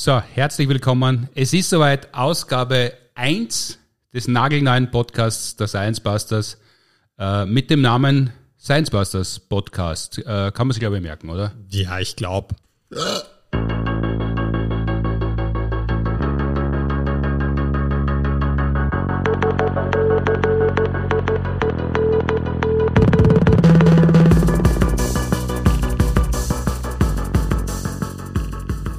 So, herzlich willkommen. Es ist soweit Ausgabe 1 des nagelneuen Podcasts der Science Busters äh, mit dem Namen Science Busters Podcast. Äh, kann man sich, glaube ich, merken, oder? Ja, ich glaube.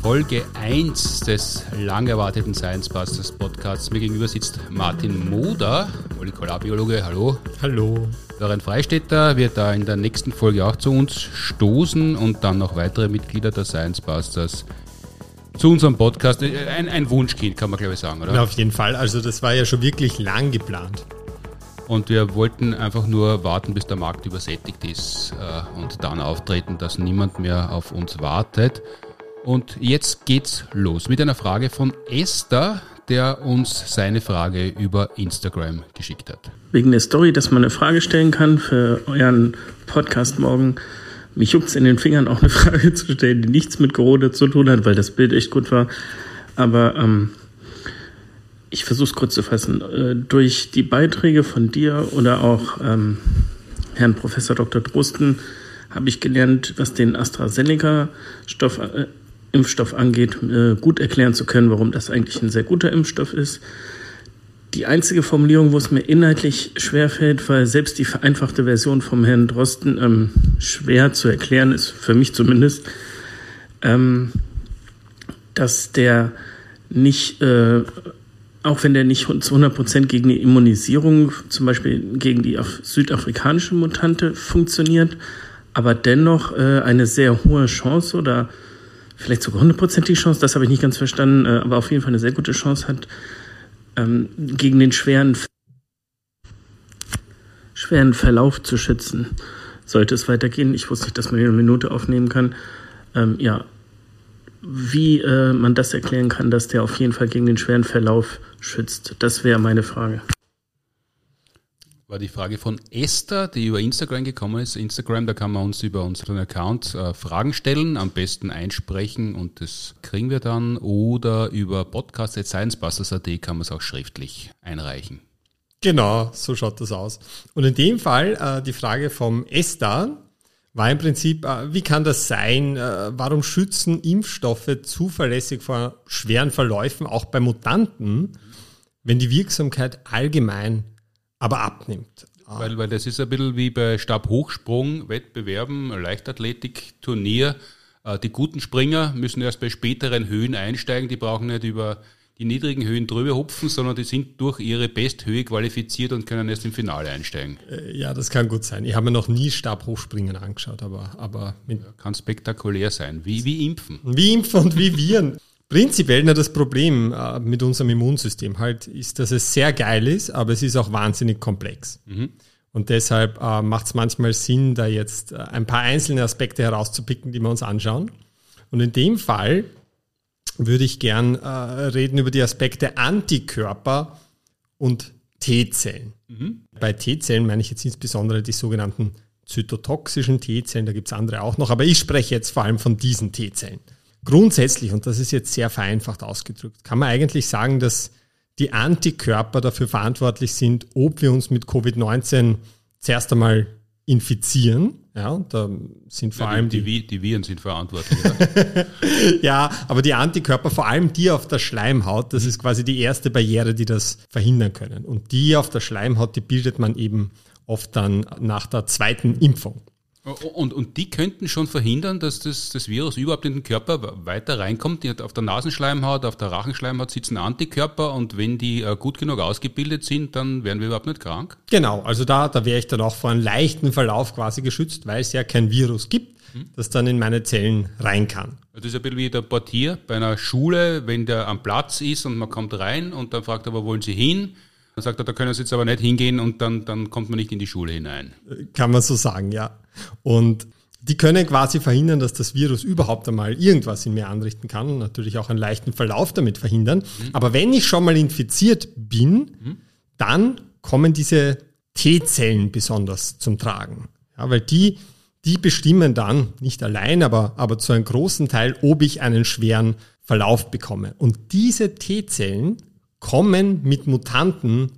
Folge 1 des lang erwarteten Science Busters Podcasts. Mir gegenüber sitzt Martin Moder, Molekularbiologe. Hallo. Hallo. Florian Freistetter wird da in der nächsten Folge auch zu uns stoßen und dann noch weitere Mitglieder der Science Busters zu unserem Podcast. Ein, ein Wunschkind, kann man glaube ich sagen, oder? Ja, auf jeden Fall. Also das war ja schon wirklich lang geplant. Und wir wollten einfach nur warten, bis der Markt übersättigt ist äh, und dann auftreten, dass niemand mehr auf uns wartet. Und jetzt geht's los mit einer Frage von Esther, der uns seine Frage über Instagram geschickt hat. Wegen der Story, dass man eine Frage stellen kann für euren Podcast morgen. Mich juckt's in den Fingern, auch eine Frage zu stellen, die nichts mit Corona zu tun hat, weil das Bild echt gut war. Aber ähm, ich versuche es kurz zu fassen. Äh, durch die Beiträge von dir oder auch ähm, Herrn Professor Dr. Drosten habe ich gelernt, was den AstraZeneca-Stoff äh, Impfstoff angeht, äh, gut erklären zu können, warum das eigentlich ein sehr guter Impfstoff ist. Die einzige Formulierung, wo es mir inhaltlich schwerfällt, weil selbst die vereinfachte Version vom Herrn Drosten ähm, schwer zu erklären ist, für mich zumindest, ähm, dass der nicht, äh, auch wenn der nicht zu 100 Prozent gegen die Immunisierung, zum Beispiel gegen die südafrikanische Mutante funktioniert, aber dennoch äh, eine sehr hohe Chance oder vielleicht sogar hundertprozentige Chance, das habe ich nicht ganz verstanden, äh, aber auf jeden Fall eine sehr gute Chance hat, ähm, gegen den schweren, schweren Verlauf zu schützen. Sollte es weitergehen, ich wusste nicht, dass man hier eine Minute aufnehmen kann. Ähm, ja, wie äh, man das erklären kann, dass der auf jeden Fall gegen den schweren Verlauf schützt, das wäre meine Frage war die Frage von Esther, die über Instagram gekommen ist. Instagram, da kann man uns über unseren Account äh, Fragen stellen, am besten einsprechen und das kriegen wir dann. Oder über podcast.sciencebusters.at kann man es auch schriftlich einreichen. Genau, so schaut das aus. Und in dem Fall äh, die Frage vom Esther war im Prinzip, äh, wie kann das sein? Äh, warum schützen Impfstoffe zuverlässig vor schweren Verläufen, auch bei Mutanten, wenn die Wirksamkeit allgemein aber abnimmt. Weil, weil das ist ein bisschen wie bei Stabhochsprung, Wettbewerben, Leichtathletik, Turnier. Äh, die guten Springer müssen erst bei späteren Höhen einsteigen, die brauchen nicht über die niedrigen Höhen drüber hupfen, sondern die sind durch ihre Besthöhe qualifiziert und können erst im Finale einsteigen. Äh, ja, das kann gut sein. Ich habe mir noch nie Stabhochspringen angeschaut, aber, aber ja, kann spektakulär sein. Wie, wie Impfen. Wie Impfen und wie Viren. Prinzipiell nur das Problem äh, mit unserem Immunsystem halt ist, dass es sehr geil ist, aber es ist auch wahnsinnig komplex. Mhm. Und deshalb äh, macht es manchmal Sinn, da jetzt äh, ein paar einzelne Aspekte herauszupicken, die wir uns anschauen. Und in dem Fall würde ich gern äh, reden über die Aspekte Antikörper und T-Zellen. Mhm. Bei T-Zellen meine ich jetzt insbesondere die sogenannten zytotoxischen T-Zellen, da gibt es andere auch noch, aber ich spreche jetzt vor allem von diesen T-Zellen. Grundsätzlich, und das ist jetzt sehr vereinfacht ausgedrückt, kann man eigentlich sagen, dass die Antikörper dafür verantwortlich sind, ob wir uns mit Covid-19 zuerst einmal infizieren. Ja, und da sind vor ja, allem die, die, die, Viren sind verantwortlich. ja, aber die Antikörper, vor allem die auf der Schleimhaut, das ist quasi die erste Barriere, die das verhindern können. Und die auf der Schleimhaut, die bildet man eben oft dann nach der zweiten Impfung. Und, und die könnten schon verhindern, dass das, das Virus überhaupt in den Körper weiter reinkommt. Die hat auf der Nasenschleimhaut, auf der Rachenschleimhaut sitzen Antikörper und wenn die äh, gut genug ausgebildet sind, dann werden wir überhaupt nicht krank. Genau, also da, da wäre ich dann auch vor einem leichten Verlauf quasi geschützt, weil es ja kein Virus gibt, hm. das dann in meine Zellen rein kann. Das ist ein bisschen wie der Portier bei einer Schule, wenn der am Platz ist und man kommt rein und dann fragt er, wo wollen Sie hin? Dann sagt da können Sie jetzt aber nicht hingehen und dann, dann kommt man nicht in die Schule hinein. Kann man so sagen, ja. Und die können quasi verhindern, dass das Virus überhaupt einmal irgendwas in mir anrichten kann und natürlich auch einen leichten Verlauf damit verhindern. Mhm. Aber wenn ich schon mal infiziert bin, mhm. dann kommen diese T-Zellen besonders zum Tragen. Ja, weil die, die bestimmen dann, nicht allein, aber, aber zu einem großen Teil, ob ich einen schweren Verlauf bekomme. Und diese T-Zellen kommen mit Mutanten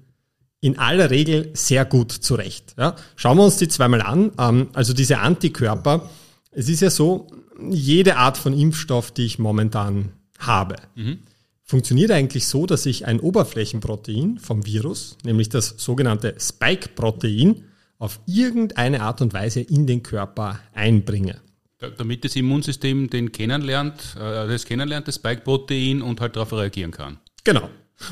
in aller Regel sehr gut zurecht. Ja, schauen wir uns die zweimal an. Ähm, also diese Antikörper. Es ist ja so, jede Art von Impfstoff, die ich momentan habe, mhm. funktioniert eigentlich so, dass ich ein Oberflächenprotein vom Virus, nämlich das sogenannte Spike-Protein, auf irgendeine Art und Weise in den Körper einbringe. Damit das Immunsystem den kennenlernt, äh, das kennenlernt, das Spike-Protein und halt darauf reagieren kann. Genau.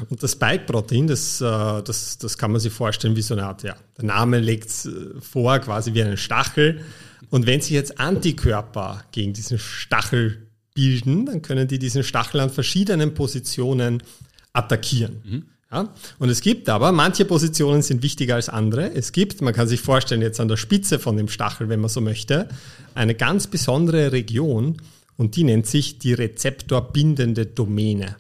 Und das Spike-Protein, das, äh, das, das kann man sich vorstellen wie so eine Art, ja, der Name legt es äh, vor, quasi wie einen Stachel. Und wenn sich jetzt Antikörper gegen diesen Stachel bilden, dann können die diesen Stachel an verschiedenen Positionen attackieren. Mhm. Ja? Und es gibt aber, manche Positionen sind wichtiger als andere. Es gibt, man kann sich vorstellen, jetzt an der Spitze von dem Stachel, wenn man so möchte, eine ganz besondere Region und die nennt sich die rezeptorbindende Domäne.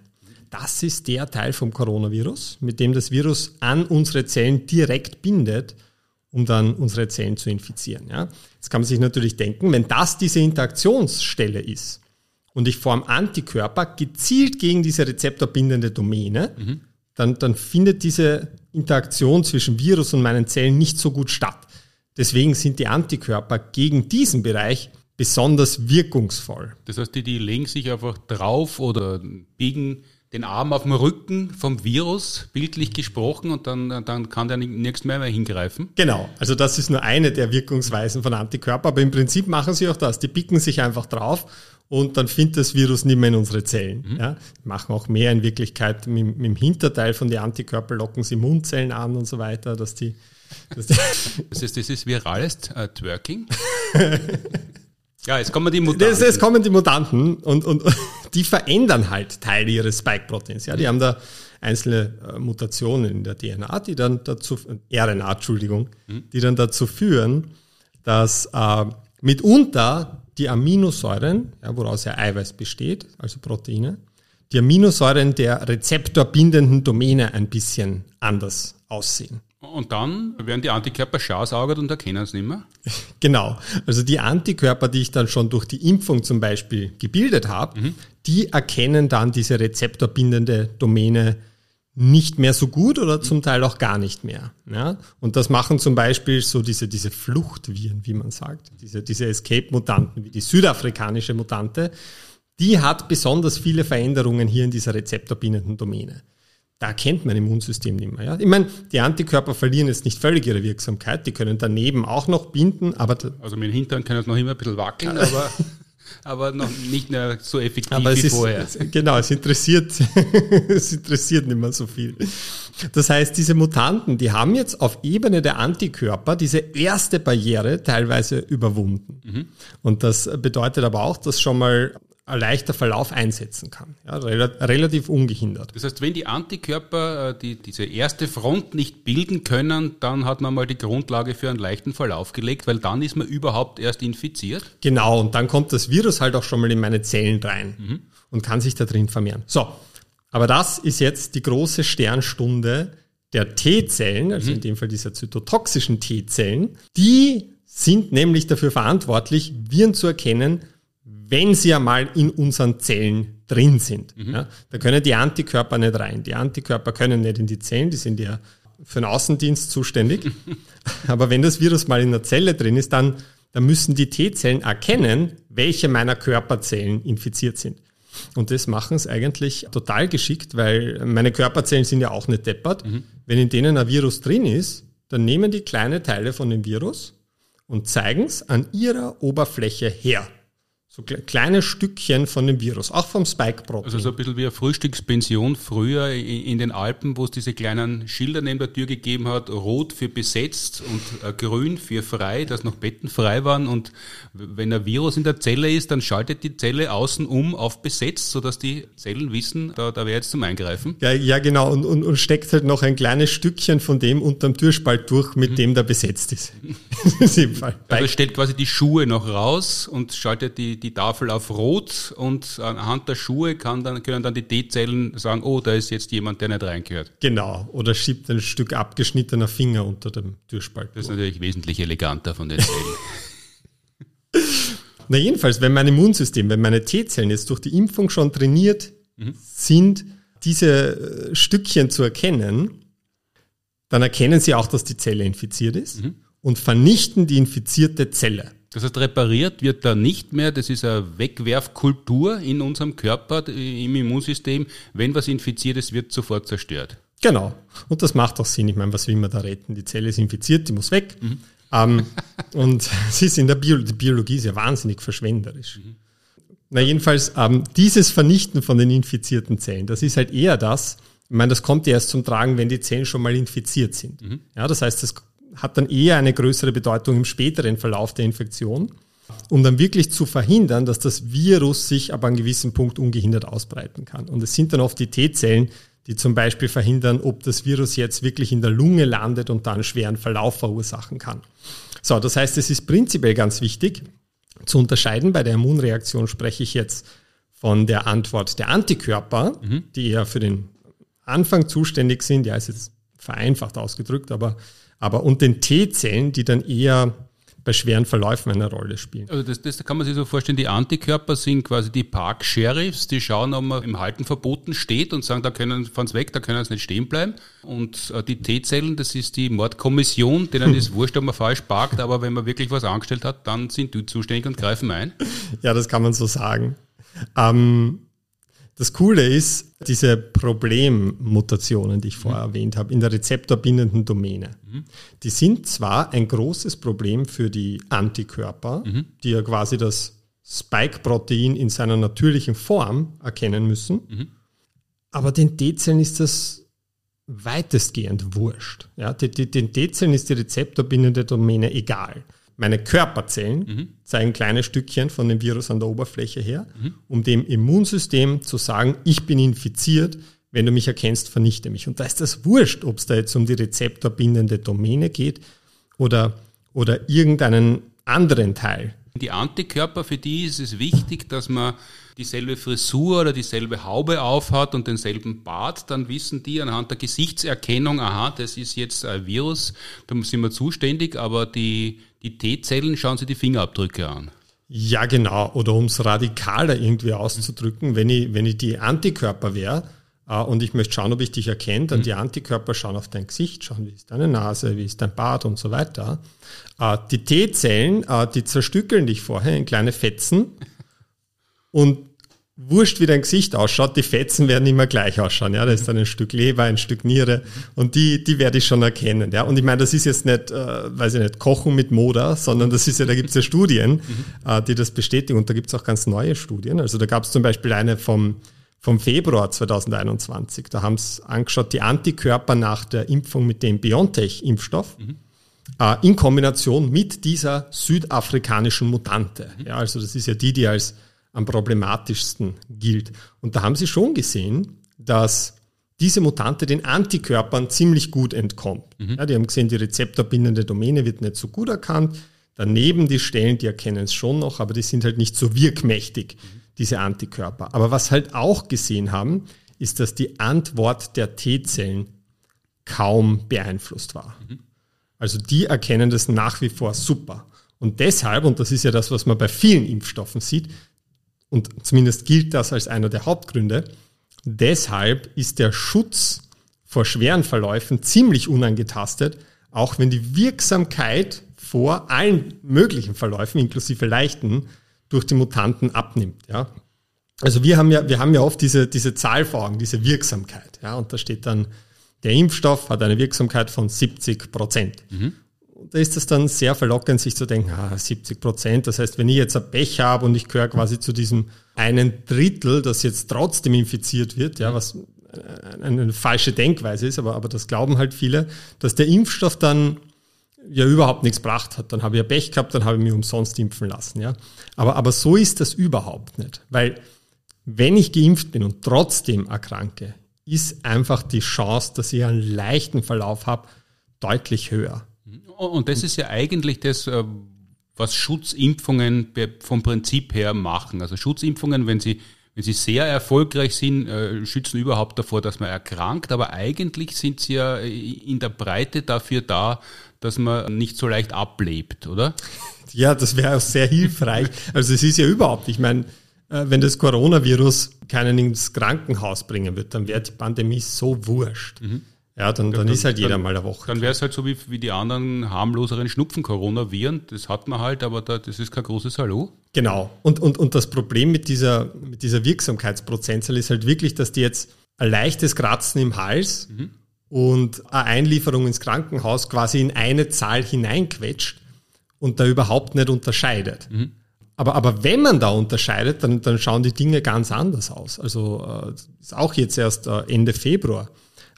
Das ist der Teil vom Coronavirus, mit dem das Virus an unsere Zellen direkt bindet, um dann unsere Zellen zu infizieren. Ja? Jetzt kann man sich natürlich denken, wenn das diese Interaktionsstelle ist und ich form Antikörper gezielt gegen diese rezeptorbindende Domäne, mhm. dann, dann findet diese Interaktion zwischen Virus und meinen Zellen nicht so gut statt. Deswegen sind die Antikörper gegen diesen Bereich besonders wirkungsvoll. Das heißt, die, die legen sich einfach drauf oder biegen den Arm auf dem Rücken vom Virus, bildlich gesprochen, und dann, dann kann der nichts mehr, mehr hingreifen. Genau, also das ist nur eine der Wirkungsweisen von Antikörper, aber im Prinzip machen sie auch das. Die picken sich einfach drauf und dann findet das Virus nicht mehr in unsere Zellen. Mhm. Ja, machen auch mehr in Wirklichkeit mit, mit, dem Hinterteil von den Antikörper locken sie Immunzellen an und so weiter, dass die. Dass die das heißt, das ist virales äh, Twerking. Ja, jetzt kommen die Mutanten. Jetzt, jetzt kommen die Mutanten und, und die verändern halt Teile ihres Spike-Proteins. Ja, die haben da einzelne äh, Mutationen in der DNA, die dann dazu, RNA, Entschuldigung, mhm. die dann dazu führen, dass äh, mitunter die Aminosäuren, ja, woraus ja Eiweiß besteht, also Proteine, die Aminosäuren der rezeptorbindenden Domäne ein bisschen anders aussehen. Und dann werden die Antikörper schasaugert und erkennen es nicht mehr? Genau. Also die Antikörper, die ich dann schon durch die Impfung zum Beispiel gebildet habe, mhm. die erkennen dann diese rezeptorbindende Domäne nicht mehr so gut oder zum Teil auch gar nicht mehr. Ja? Und das machen zum Beispiel so diese, diese Fluchtviren, wie man sagt, diese, diese Escape-Mutanten, wie die südafrikanische Mutante, die hat besonders viele Veränderungen hier in dieser rezeptorbindenden Domäne da erkennt mein Immunsystem nicht mehr. Ja? Ich meine, die Antikörper verlieren jetzt nicht völlig ihre Wirksamkeit, die können daneben auch noch binden, aber... Also mit dem Hintern kann es noch immer ein bisschen wackeln, aber, aber noch nicht mehr so effektiv aber wie ist, vorher. Genau, es interessiert, es interessiert nicht mehr so viel. Das heißt, diese Mutanten, die haben jetzt auf Ebene der Antikörper diese erste Barriere teilweise überwunden. Mhm. Und das bedeutet aber auch, dass schon mal leichter Verlauf einsetzen kann. Ja, relativ ungehindert. Das heißt, wenn die Antikörper äh, die, diese erste Front nicht bilden können, dann hat man mal die Grundlage für einen leichten Verlauf gelegt, weil dann ist man überhaupt erst infiziert. Genau, und dann kommt das Virus halt auch schon mal in meine Zellen rein mhm. und kann sich da drin vermehren. So, aber das ist jetzt die große Sternstunde der T-Zellen, also mhm. in dem Fall dieser zytotoxischen T-Zellen. Die sind nämlich dafür verantwortlich, Viren zu erkennen, wenn sie einmal in unseren Zellen drin sind. Mhm. Ja, da können die Antikörper nicht rein. Die Antikörper können nicht in die Zellen, die sind ja für den Außendienst zuständig. Aber wenn das Virus mal in der Zelle drin ist, dann, dann müssen die T-Zellen erkennen, welche meiner Körperzellen infiziert sind. Und das machen es eigentlich total geschickt, weil meine Körperzellen sind ja auch nicht deppert. Mhm. Wenn in denen ein Virus drin ist, dann nehmen die kleine Teile von dem Virus und zeigen es an ihrer Oberfläche her. So kleine Stückchen von dem Virus, auch vom Spike-Protein. Also so ein bisschen wie eine Frühstückspension früher in den Alpen, wo es diese kleinen Schilder neben der Tür gegeben hat, rot für besetzt und äh, grün für frei, dass noch Betten frei waren. Und wenn ein Virus in der Zelle ist, dann schaltet die Zelle außen um auf besetzt, sodass die Zellen wissen, da, da wäre jetzt zum Eingreifen. Ja, ja genau, und, und, und steckt halt noch ein kleines Stückchen von dem unterm Türspalt durch, mit mhm. dem da besetzt ist. also stellt quasi die Schuhe noch raus und schaltet die die Tafel auf Rot und anhand der Schuhe kann dann, können dann die T-Zellen sagen, oh, da ist jetzt jemand, der nicht reingehört. Genau, oder schiebt ein Stück abgeschnittener Finger unter dem Türspalt. Das ist natürlich wesentlich eleganter von den Zellen. Na jedenfalls, wenn mein Immunsystem, wenn meine T-Zellen jetzt durch die Impfung schon trainiert mhm. sind, diese äh, Stückchen zu erkennen, dann erkennen sie auch, dass die Zelle infiziert ist mhm. und vernichten die infizierte Zelle. Das heißt, repariert wird da nicht mehr. Das ist eine Wegwerfkultur in unserem Körper, im Immunsystem. Wenn was infiziert ist, wird sofort zerstört. Genau. Und das macht auch Sinn. Ich meine, was will man da retten? Die Zelle ist infiziert, die muss weg. Mhm. Ähm, und es ist in der Bio die Biologie ist ja wahnsinnig verschwenderisch. Mhm. Na, jedenfalls, ähm, dieses Vernichten von den infizierten Zellen, das ist halt eher das, ich meine, das kommt ja erst zum Tragen, wenn die Zellen schon mal infiziert sind. Mhm. Ja, das heißt, das hat dann eher eine größere Bedeutung im späteren Verlauf der Infektion, um dann wirklich zu verhindern, dass das Virus sich ab einem gewissen Punkt ungehindert ausbreiten kann. Und es sind dann oft die T-Zellen, die zum Beispiel verhindern, ob das Virus jetzt wirklich in der Lunge landet und dann schweren Verlauf verursachen kann. So, das heißt, es ist prinzipiell ganz wichtig zu unterscheiden. Bei der Immunreaktion spreche ich jetzt von der Antwort der Antikörper, mhm. die eher für den Anfang zuständig sind. Ja, ist jetzt vereinfacht ausgedrückt, aber, aber und den T-Zellen, die dann eher bei schweren Verläufen eine Rolle spielen. Also das, das kann man sich so vorstellen, die Antikörper sind quasi die Park-Sheriffs, die schauen, ob man im Halten verboten steht und sagen, da können fahren sie weg, da können sie nicht stehen bleiben. Und äh, die T-Zellen, das ist die Mordkommission, denen ist wurscht, ob man falsch parkt, aber wenn man wirklich was angestellt hat, dann sind die zuständig und greifen ein. Ja, das kann man so sagen. Ähm, das Coole ist, diese Problemmutationen, die ich vorher mhm. erwähnt habe, in der rezeptorbindenden Domäne, mhm. die sind zwar ein großes Problem für die Antikörper, mhm. die ja quasi das Spike-Protein in seiner natürlichen Form erkennen müssen, mhm. aber den T-Zellen ist das weitestgehend wurscht. Ja, den T-Zellen ist die rezeptorbindende Domäne egal. Meine Körperzellen mhm. zeigen kleine Stückchen von dem Virus an der Oberfläche her, mhm. um dem Immunsystem zu sagen, ich bin infiziert, wenn du mich erkennst, vernichte mich. Und da ist das wurscht, ob es da jetzt um die rezeptorbindende Domäne geht oder, oder irgendeinen anderen Teil. Die Antikörper, für die ist es wichtig, dass man dieselbe Frisur oder dieselbe Haube aufhat und denselben Bart, dann wissen die anhand der Gesichtserkennung, aha, das ist jetzt ein Virus, da sind wir zuständig, aber die, die T-Zellen schauen sich die Fingerabdrücke an. Ja, genau. Oder um es radikaler irgendwie auszudrücken, wenn ich, wenn ich die Antikörper wäre äh, und ich möchte schauen, ob ich dich erkenne, dann mhm. die Antikörper schauen auf dein Gesicht, schauen, wie ist deine Nase, wie ist dein Bart und so weiter. Äh, die T-Zellen, äh, die zerstückeln dich vorher in kleine Fetzen und wurscht, wie dein Gesicht ausschaut, die Fetzen werden immer gleich ausschauen. Ja, da ist dann ein Stück Leber, ein Stück Niere und die, die werde ich schon erkennen. Ja, und ich meine, das ist jetzt nicht, äh, weiß ich nicht, Kochen mit Moda, sondern das ist ja, da gibt es ja Studien, mhm. äh, die das bestätigen und da gibt es auch ganz neue Studien. Also da gab es zum Beispiel eine vom, vom Februar 2021. Da haben sie angeschaut, die Antikörper nach der Impfung mit dem BioNTech-Impfstoff. Mhm. Äh, in Kombination mit dieser südafrikanischen Mutante. Mhm. Ja, also das ist ja die, die als am problematischsten gilt. Und da haben sie schon gesehen, dass diese Mutante den Antikörpern ziemlich gut entkommt. Mhm. Ja, die haben gesehen, die rezeptorbindende Domäne wird nicht so gut erkannt. Daneben die Stellen, die erkennen es schon noch, aber die sind halt nicht so wirkmächtig, mhm. diese Antikörper. Aber was halt auch gesehen haben, ist, dass die Antwort der T-Zellen kaum beeinflusst war. Mhm. Also die erkennen das nach wie vor super. Und deshalb, und das ist ja das, was man bei vielen Impfstoffen sieht, und zumindest gilt das als einer der Hauptgründe. Deshalb ist der Schutz vor schweren Verläufen ziemlich unangetastet, auch wenn die Wirksamkeit vor allen möglichen Verläufen, inklusive leichten, durch die Mutanten abnimmt. Ja. Also wir haben ja, wir haben ja oft diese, diese Zahl vor Augen, diese Wirksamkeit. Ja, und da steht dann, der Impfstoff hat eine Wirksamkeit von 70 Prozent. Mhm da ist es dann sehr verlockend, sich zu denken, ah, 70 Prozent. Das heißt, wenn ich jetzt ein Pech habe und ich gehöre quasi zu diesem einen Drittel, das jetzt trotzdem infiziert wird, ja, was eine falsche Denkweise ist, aber, aber das glauben halt viele, dass der Impfstoff dann ja überhaupt nichts gebracht hat. Dann habe ich ja Pech gehabt, dann habe ich mich umsonst impfen lassen. Ja. Aber, aber so ist das überhaupt nicht. Weil wenn ich geimpft bin und trotzdem erkranke, ist einfach die Chance, dass ich einen leichten Verlauf habe, deutlich höher. Und das ist ja eigentlich das, äh, was Schutzimpfungen vom Prinzip her machen. Also Schutzimpfungen, wenn sie, wenn sie sehr erfolgreich sind, äh, schützen überhaupt davor, dass man erkrankt. Aber eigentlich sind sie ja in der Breite dafür da, dass man nicht so leicht ablebt, oder? Ja, das wäre auch sehr hilfreich. Also es ist ja überhaupt, ich meine, äh, wenn das Coronavirus keinen ins Krankenhaus bringen wird, dann wäre die Pandemie so wurscht. Mhm. Ja, dann, dann, dann, ist halt jeder dann, mal eine Woche. Dann wäre es halt so wie, wie die anderen harmloseren Schnupfen-Coronaviren. Das hat man halt, aber da, das ist kein großes Hallo. Genau. Und, und, und das Problem mit dieser, mit dieser Wirksamkeitsprozentzahl ist halt wirklich, dass die jetzt ein leichtes Kratzen im Hals mhm. und eine Einlieferung ins Krankenhaus quasi in eine Zahl hineinquetscht und da überhaupt nicht unterscheidet. Mhm. Aber, aber wenn man da unterscheidet, dann, dann schauen die Dinge ganz anders aus. Also äh, ist auch jetzt erst äh, Ende Februar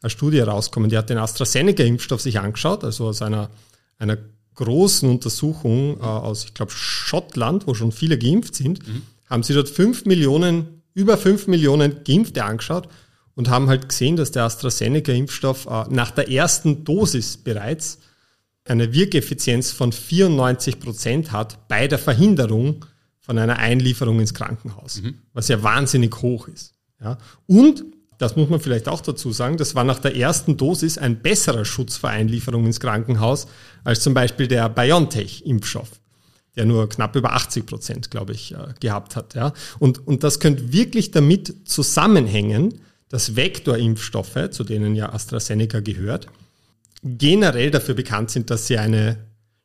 eine Studie rauskommen, die hat den AstraZeneca-Impfstoff sich angeschaut, also aus einer, einer großen Untersuchung äh, aus, ich glaube, Schottland, wo schon viele geimpft sind, mhm. haben sie dort fünf Millionen, über fünf Millionen Geimpfte angeschaut und haben halt gesehen, dass der AstraZeneca-Impfstoff äh, nach der ersten Dosis bereits eine Wirkeffizienz von 94 Prozent hat bei der Verhinderung von einer Einlieferung ins Krankenhaus, mhm. was ja wahnsinnig hoch ist. Ja. Und das muss man vielleicht auch dazu sagen, das war nach der ersten Dosis ein besserer Schutz vor Einlieferung ins Krankenhaus als zum Beispiel der BioNTech-Impfstoff, der nur knapp über 80 Prozent, glaube ich, äh, gehabt hat. Ja. Und, und das könnte wirklich damit zusammenhängen, dass Vektorimpfstoffe, zu denen ja AstraZeneca gehört, generell dafür bekannt sind, dass sie eine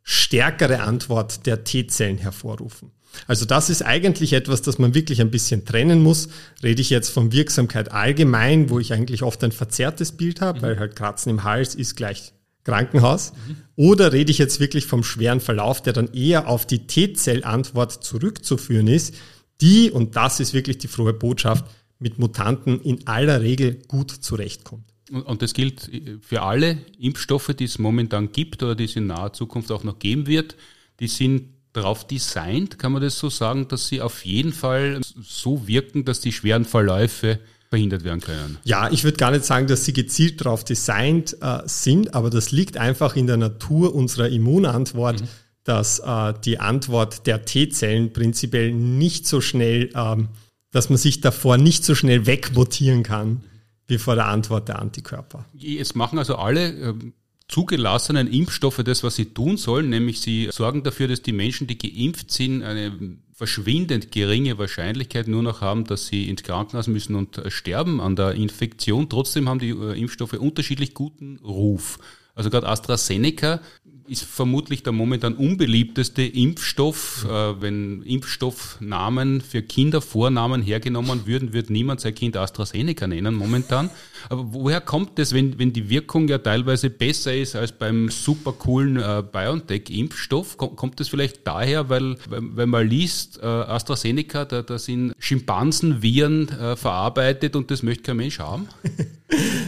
stärkere Antwort der T-Zellen hervorrufen. Also das ist eigentlich etwas, das man wirklich ein bisschen trennen muss. Rede ich jetzt von Wirksamkeit allgemein, wo ich eigentlich oft ein verzerrtes Bild habe, mhm. weil halt Kratzen im Hals ist gleich Krankenhaus. Mhm. Oder rede ich jetzt wirklich vom schweren Verlauf, der dann eher auf die T-Zellantwort zurückzuführen ist, die, und das ist wirklich die frohe Botschaft, mit Mutanten in aller Regel gut zurechtkommt. Und das gilt für alle Impfstoffe, die es momentan gibt oder die es in naher Zukunft auch noch geben wird. Die sind darauf designt, kann man das so sagen, dass sie auf jeden Fall so wirken, dass die schweren Verläufe verhindert werden können? Ja, ich würde gar nicht sagen, dass sie gezielt darauf designt äh, sind, aber das liegt einfach in der Natur unserer Immunantwort, mhm. dass äh, die Antwort der T-Zellen prinzipiell nicht so schnell, ähm, dass man sich davor nicht so schnell wegmutieren kann wie vor der Antwort der Antikörper. Jetzt machen also alle ähm, zugelassenen Impfstoffe das, was sie tun sollen, nämlich sie sorgen dafür, dass die Menschen, die geimpft sind, eine verschwindend geringe Wahrscheinlichkeit nur noch haben, dass sie ins Krankenhaus müssen und sterben an der Infektion. Trotzdem haben die äh, Impfstoffe unterschiedlich guten Ruf. Also gerade AstraZeneca ist vermutlich der momentan unbeliebteste Impfstoff. Äh, wenn Impfstoffnamen für Kinder Vornamen hergenommen würden, würde niemand sein Kind AstraZeneca nennen momentan. Aber woher kommt das, wenn, wenn die Wirkung ja teilweise besser ist als beim super coolen äh, BioNTech-Impfstoff? Kommt, kommt das vielleicht daher, weil, wenn man liest, äh, AstraZeneca, da, da sind Schimpansenviren äh, verarbeitet und das möchte kein Mensch haben?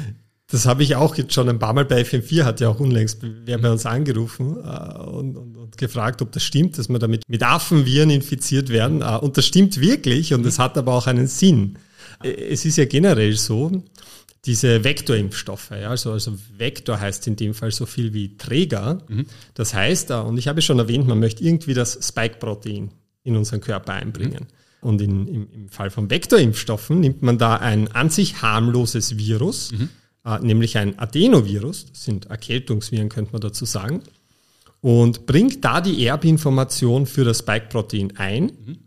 Das habe ich auch jetzt schon ein paar Mal bei FM4, hat ja auch unlängst wer bei uns angerufen äh, und, und, und, gefragt, ob das stimmt, dass wir damit mit Affenviren infiziert werden. Äh, und das stimmt wirklich und das hat aber auch einen Sinn. Äh, es ist ja generell so, diese Vektorimpfstoffe, ja, also, also Vektor heißt in dem Fall so viel wie Träger. Mhm. Das heißt, äh, und ich habe schon erwähnt, man möchte irgendwie das Spike-Protein in unseren Körper einbringen. Mhm. Und in, im, im Fall von Vektorimpfstoffen nimmt man da ein an sich harmloses Virus, mhm äh, nämlich ein Adenovirus, das sind Erkältungsviren, könnte man dazu sagen, und bringt da die Erbinformation für das Spike-Protein ein mhm.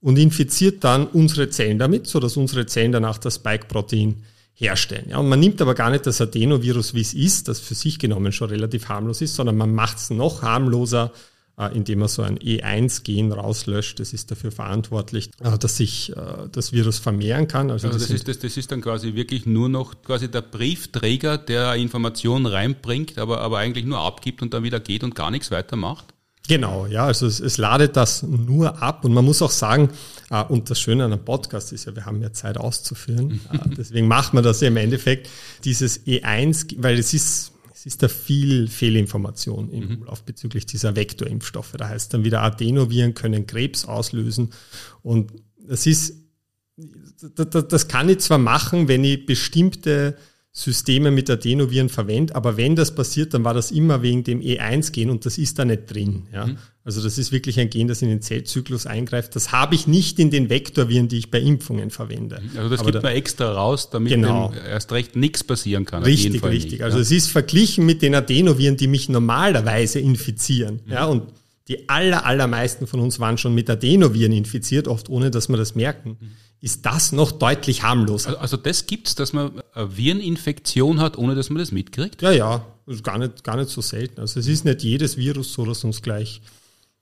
und infiziert dann unsere Zellen damit, sodass unsere Zellen danach das Spike-Protein herstellen. Ja, und man nimmt aber gar nicht das Adenovirus, wie es ist, das für sich genommen schon relativ harmlos ist, sondern man macht es noch harmloser indem er so ein E1-Gen rauslöscht. Das ist dafür verantwortlich, äh, dass sich äh, das Virus vermehren kann. Also, also das, das, ist, das, das, ist dann quasi wirklich nur noch quasi der Briefträger, der Informationen reinbringt, aber, aber eigentlich nur abgibt und dann wieder geht und gar nichts weitermacht? Genau, ja, also es, es ladet das nur ab und man muss auch sagen, äh, und das Schöne an einem Podcast ist ja, wir haben ja Zeit auszuführen, äh, deswegen macht man das ja im Endeffekt, dieses E1, weil es ist, es ist da viel Fehlinformation im mhm. Umlauf bezüglich dieser Vektorimpfstoffe. Da heißt dann wieder, Adenoviren können Krebs auslösen. Und das ist, das kann ich zwar machen, wenn ich bestimmte Systeme mit Adenoviren verwende, aber wenn das passiert, dann war das immer wegen dem E1-Gen und das ist da nicht drin. Ja? Mhm. Also das ist wirklich ein Gen, das in den Zellzyklus eingreift. Das habe ich nicht in den Vektorviren, die ich bei Impfungen verwende. Mhm. Also das aber gibt man extra raus, damit genau. erst recht nichts passieren kann. Richtig, richtig. Nicht, also ja? es ist verglichen mit den Adenoviren, die mich normalerweise infizieren. Mhm. Ja, und die aller, allermeisten von uns waren schon mit Adenoviren infiziert, oft ohne, dass wir das merken. Mhm ist das noch deutlich harmloser. Also, also das gibt's, dass man eine Vireninfektion hat, ohne dass man das mitkriegt? Ja, ja, ist gar nicht, gar nicht so selten. Also es ist nicht jedes Virus so, das uns gleich,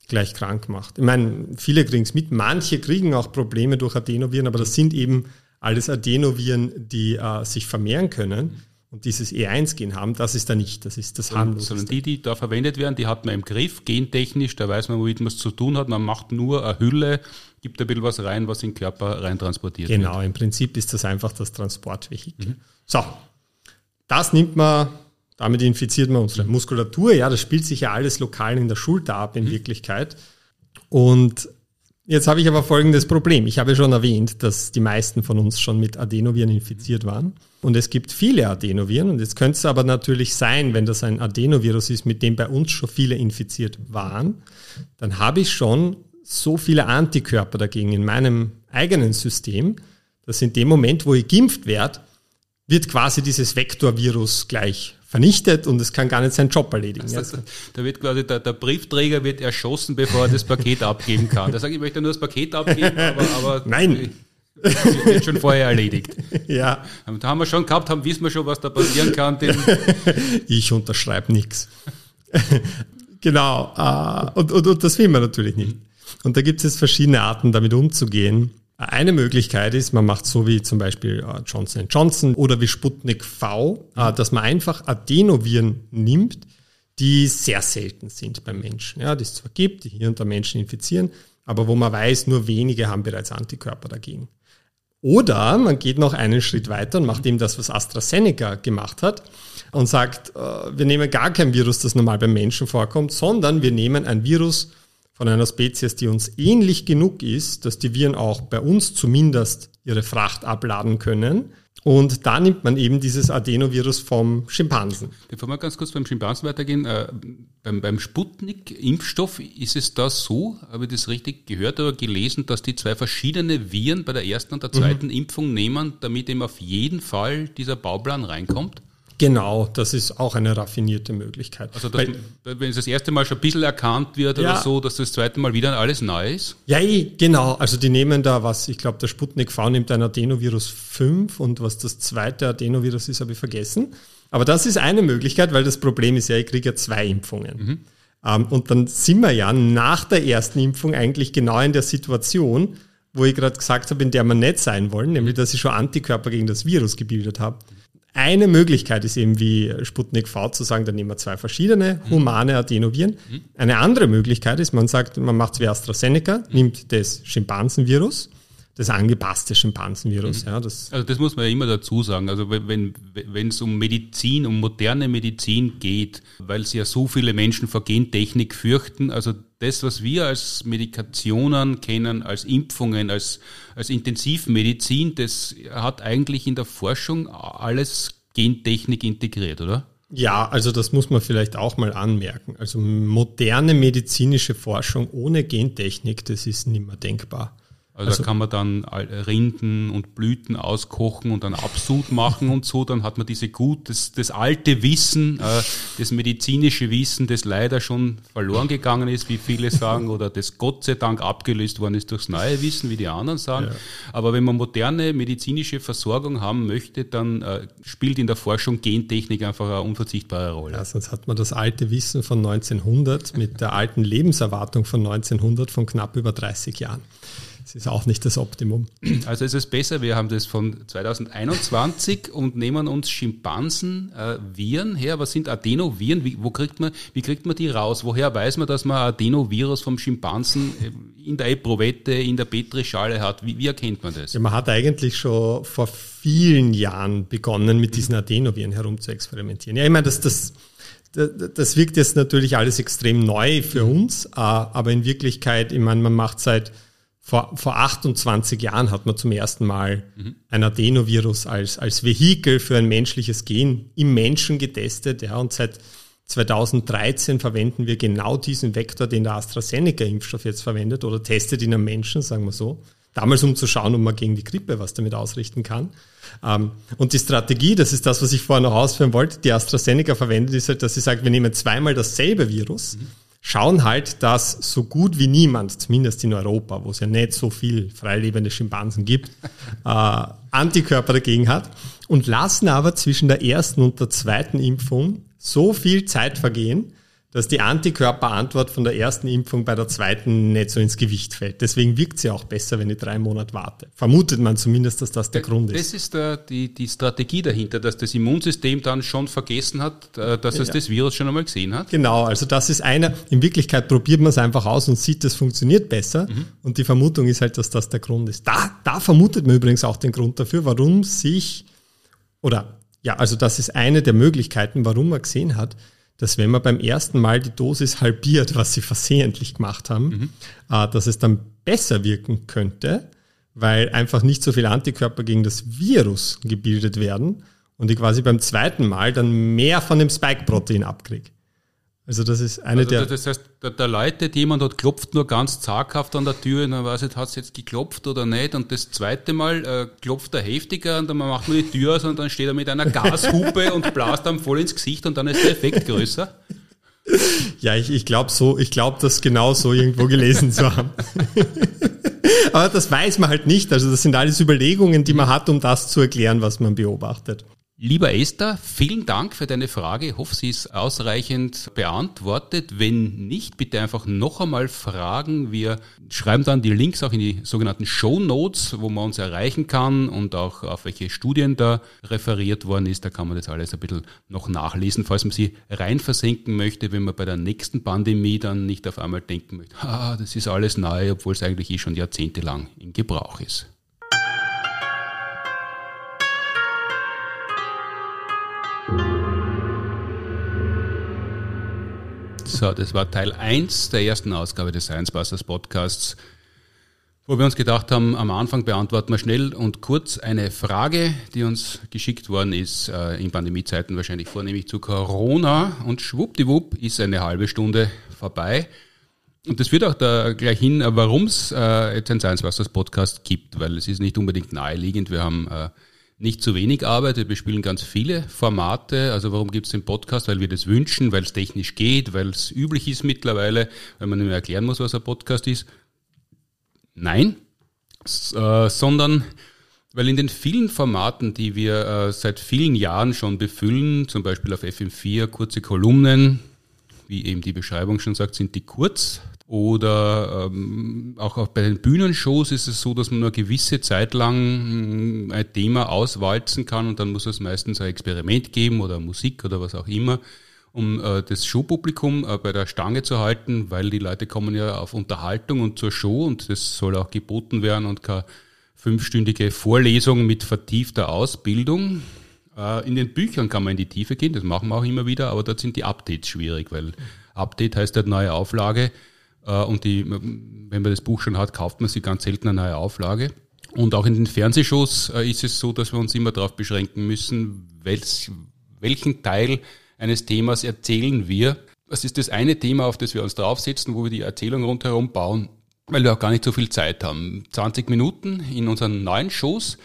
gleich krank macht. Ich meine, viele kriegen es mit, manche kriegen auch Probleme durch Adenoviren, aber das sind eben alles Adenoviren, die äh, sich vermehren können und dieses E1-Gen haben, das ist da nicht, das ist das harmlose. Sondern die, die da verwendet werden, die hat man im Griff, gentechnisch, da weiß man, womit man es zu tun hat, man macht nur eine Hülle, gibt ein bisschen was rein, was in den Körper rein transportiert genau, wird. Genau, im Prinzip ist das einfach das Transportvehikel. Mhm. So, das nimmt man, damit infiziert man unsere mhm. Muskulatur. Ja, das spielt sich ja alles lokal in der Schulter ab in mhm. Wirklichkeit. Und jetzt habe ich aber folgendes Problem. Ich habe schon erwähnt, dass die meisten von uns schon mit Adenoviren infiziert waren. Und es gibt viele Adenoviren. Und jetzt könnte es aber natürlich sein, wenn das ein Adenovirus ist, mit dem bei uns schon viele infiziert waren, dann habe ich schon so viele Antikörper dagegen in meinem eigenen System, dass in dem Moment, wo ich geimpft werde, wird quasi dieses Vektorvirus gleich vernichtet und es kann gar nicht seinen Job erledigen. Also, da wird quasi der, der, Briefträger wird erschossen, bevor er das Paket abgeben kann. Da sage ich, ich möchte nur das Paket abgeben, aber, aber Nein. wird schon vorher erledigt. Ja. Da haben wir schon gehabt, haben, wissen wir schon, was da passieren kann. ich unterschreibe nichts. Genau. Äh, und, und, und das will man natürlich nicht. Und da gibt es verschiedene Arten, damit umzugehen. Eine Möglichkeit ist, man macht so wie zum Beispiel äh, Johnson Johnson oder wie Sputnik V, äh, dass man einfach Adenoviren nimmt, die sehr selten sind beim Menschen. Ja, die es zwar gibt, die hier und da Menschen infizieren, aber wo man weiß, nur wenige haben bereits Antikörper dagegen. Oder man geht noch einen Schritt weiter und macht eben das, was AstraZeneca gemacht hat und sagt, äh, wir nehmen gar kein Virus, das normal beim Menschen vorkommt, sondern wir nehmen ein Virus, von einer Spezies, die uns ähnlich genug ist, dass die Viren auch bei uns zumindest ihre Fracht abladen können. Und da nimmt man eben dieses Adenovirus vom Schimpansen. Bevor wir ganz kurz beim Schimpansen weitergehen, äh, beim, beim Sputnik-Impfstoff ist es da so, habe ich das richtig gehört oder gelesen, dass die zwei verschiedene Viren bei der ersten und der zweiten mhm. Impfung nehmen, damit eben auf jeden Fall dieser Bauplan reinkommt? Genau, das ist auch eine raffinierte Möglichkeit. Also dass, Weil, wenn es das erste Mal schon ein bisschen erkannt wird ja, oder so, dass das zweite Mal wieder alles neu ist? Ja, eh, genau. Also die nehmen da was, ich glaube der Sputnik V nimmt ein Adenovirus 5 und was das zweite Adenovirus ist, habe ich vergessen. Aber das ist eine Möglichkeit, weil das Problem ist ja, ich kriege ja zwei Impfungen. Mhm. Ähm, und dann sind wir ja nach der ersten Impfung eigentlich genau in der Situation, wo ich gerade gesagt habe, in der wir nicht sein wollen, nämlich dass ich schon Antikörper gegen das Virus gebildet habe. Eine Möglichkeit ist eben wie Sputnik V zu sagen, dann nehmen wir zwei verschiedene humane Adenoviren. Mhm. Eine andere Möglichkeit ist, man sagt, man macht es wie AstraZeneca, nimmt das Schimpansenvirus, das angepasste Schimpansenvirus. Mhm. Ja, das also das muss man ja immer dazu sagen. Also wenn wenn es um Medizin, um moderne Medizin geht, weil es ja so viele Menschen vor Gentechnik fürchten, also das, was wir als Medikationen kennen, als Impfungen, als, als Intensivmedizin, das hat eigentlich in der Forschung alles Gentechnik integriert, oder? Ja, also das muss man vielleicht auch mal anmerken. Also moderne medizinische Forschung ohne Gentechnik, das ist nicht mehr denkbar. Also, also, da kann man dann Rinden und Blüten auskochen und dann Absud machen und so. Dann hat man diese gut, das, das alte Wissen, äh, das medizinische Wissen, das leider schon verloren gegangen ist, wie viele sagen, oder das Gott sei Dank abgelöst worden ist durchs neue Wissen, wie die anderen sagen. Ja. Aber wenn man moderne medizinische Versorgung haben möchte, dann äh, spielt in der Forschung Gentechnik einfach eine unverzichtbare Rolle. Ja, sonst hat man das alte Wissen von 1900 mit der alten Lebenserwartung von 1900 von knapp über 30 Jahren. Das ist auch nicht das Optimum. Also ist es besser, wir haben das von 2021 und nehmen uns Schimpansen-Viren äh, her. Was sind Adenoviren? Wie, wo kriegt man, wie kriegt man die raus? Woher weiß man, dass man Adenovirus vom Schimpansen äh, in der Eprovette, in der Petrischale hat? Wie, wie erkennt man das? Ja, man hat eigentlich schon vor vielen Jahren begonnen, mit diesen Adenoviren herum zu experimentieren. Ja, ich meine, das, das, das wirkt jetzt natürlich alles extrem neu für uns, äh, aber in Wirklichkeit, ich meine, man macht seit vor, vor 28 Jahren hat man zum ersten Mal mhm. ein Adenovirus als, als Vehikel für ein menschliches Gen im Menschen getestet. Ja, und seit 2013 verwenden wir genau diesen Vektor, den der AstraZeneca-Impfstoff jetzt verwendet oder testet ihn am Menschen, sagen wir so. Damals, um zu schauen, ob man gegen die Grippe was damit ausrichten kann. Ähm, und die Strategie, das ist das, was ich vorher noch ausführen wollte, die AstraZeneca verwendet, ist halt, dass sie sagt, wir nehmen zweimal dasselbe Virus, mhm. Schauen halt, dass so gut wie niemand, zumindest in Europa, wo es ja nicht so viel freilebende Schimpansen gibt, äh, Antikörper dagegen hat und lassen aber zwischen der ersten und der zweiten Impfung so viel Zeit vergehen, dass die Antikörperantwort von der ersten Impfung bei der zweiten nicht so ins Gewicht fällt. Deswegen wirkt sie auch besser, wenn ich drei Monate warte. Vermutet man zumindest, dass das der Grund ist. Das ist der, die, die Strategie dahinter, dass das Immunsystem dann schon vergessen hat, äh, dass es ja. das Virus schon einmal gesehen hat. Genau, also das ist einer, in Wirklichkeit probiert man es einfach aus und sieht, das funktioniert besser. Mhm. Und die Vermutung ist halt, dass das der Grund ist. Da, da vermutet man übrigens auch den Grund dafür, warum sich, oder ja, also das ist eine der Möglichkeiten, warum man gesehen hat, dass wenn man beim ersten Mal die Dosis halbiert, was sie versehentlich gemacht haben, mhm. äh, dass es dann besser wirken könnte, weil einfach nicht so viele Antikörper gegen das Virus gebildet werden und ich quasi beim zweiten Mal dann mehr von dem Spike-Protein abkriege. Also das ist eine also der. Das heißt, da, da läutet jemand und klopft nur ganz zaghaft an der Tür und dann weiß ich, hat es jetzt geklopft oder nicht. Und das zweite Mal äh, klopft er heftiger und dann macht man die Tür aus und dann steht er mit einer Gashupe und blast einem voll ins Gesicht und dann ist der Effekt größer. Ja, ich, ich glaube so, ich glaube das genau so irgendwo gelesen zu haben. Aber das weiß man halt nicht. Also das sind alles Überlegungen, die man hat, um das zu erklären, was man beobachtet. Lieber Esther, vielen Dank für deine Frage. Ich hoffe, sie ist ausreichend beantwortet. Wenn nicht, bitte einfach noch einmal fragen. Wir schreiben dann die Links auch in die sogenannten Show Notes, wo man uns erreichen kann und auch auf welche Studien da referiert worden ist. Da kann man das alles ein bisschen noch nachlesen, falls man sie rein versenken möchte, wenn man bei der nächsten Pandemie dann nicht auf einmal denken möchte, ah, das ist alles neu, obwohl es eigentlich eh schon jahrzehntelang in Gebrauch ist. So, das war Teil 1 der ersten Ausgabe des Science Busters Podcasts, wo wir uns gedacht haben, am Anfang beantworten wir schnell und kurz eine Frage, die uns geschickt worden ist, äh, in Pandemiezeiten wahrscheinlich vornehmlich zu Corona und schwuppdiwupp ist eine halbe Stunde vorbei. Und das führt auch da gleich hin, warum es äh, jetzt ein Science Busters Podcast gibt, weil es ist nicht unbedingt naheliegend. Wir haben äh, nicht zu wenig Arbeit. Wir bespielen ganz viele Formate. Also warum gibt es den Podcast? Weil wir das wünschen, weil es technisch geht, weil es üblich ist mittlerweile, weil man nicht mehr erklären muss, was ein Podcast ist. Nein, S äh, sondern weil in den vielen Formaten, die wir äh, seit vielen Jahren schon befüllen, zum Beispiel auf FM4 kurze Kolumnen, wie eben die Beschreibung schon sagt, sind die kurz. Oder ähm, auch, auch bei den Bühnenshows ist es so, dass man nur eine gewisse Zeit lang mm, ein Thema auswalzen kann und dann muss es meistens ein Experiment geben oder Musik oder was auch immer, um äh, das Showpublikum äh, bei der Stange zu halten, weil die Leute kommen ja auf Unterhaltung und zur Show und das soll auch geboten werden und keine fünfstündige Vorlesung mit vertiefter Ausbildung. Äh, in den Büchern kann man in die Tiefe gehen, das machen wir auch immer wieder, aber dort sind die Updates schwierig, weil Update heißt halt neue Auflage und die, wenn man das Buch schon hat, kauft man sie ganz selten eine neue Auflage. Und auch in den Fernsehshows äh, ist es so, dass wir uns immer darauf beschränken müssen, welchen Teil eines Themas erzählen wir. Was ist das eine Thema, auf das wir uns draufsetzen, wo wir die Erzählung rundherum bauen, weil wir auch gar nicht so viel Zeit haben. 20 Minuten in unseren neuen Shows,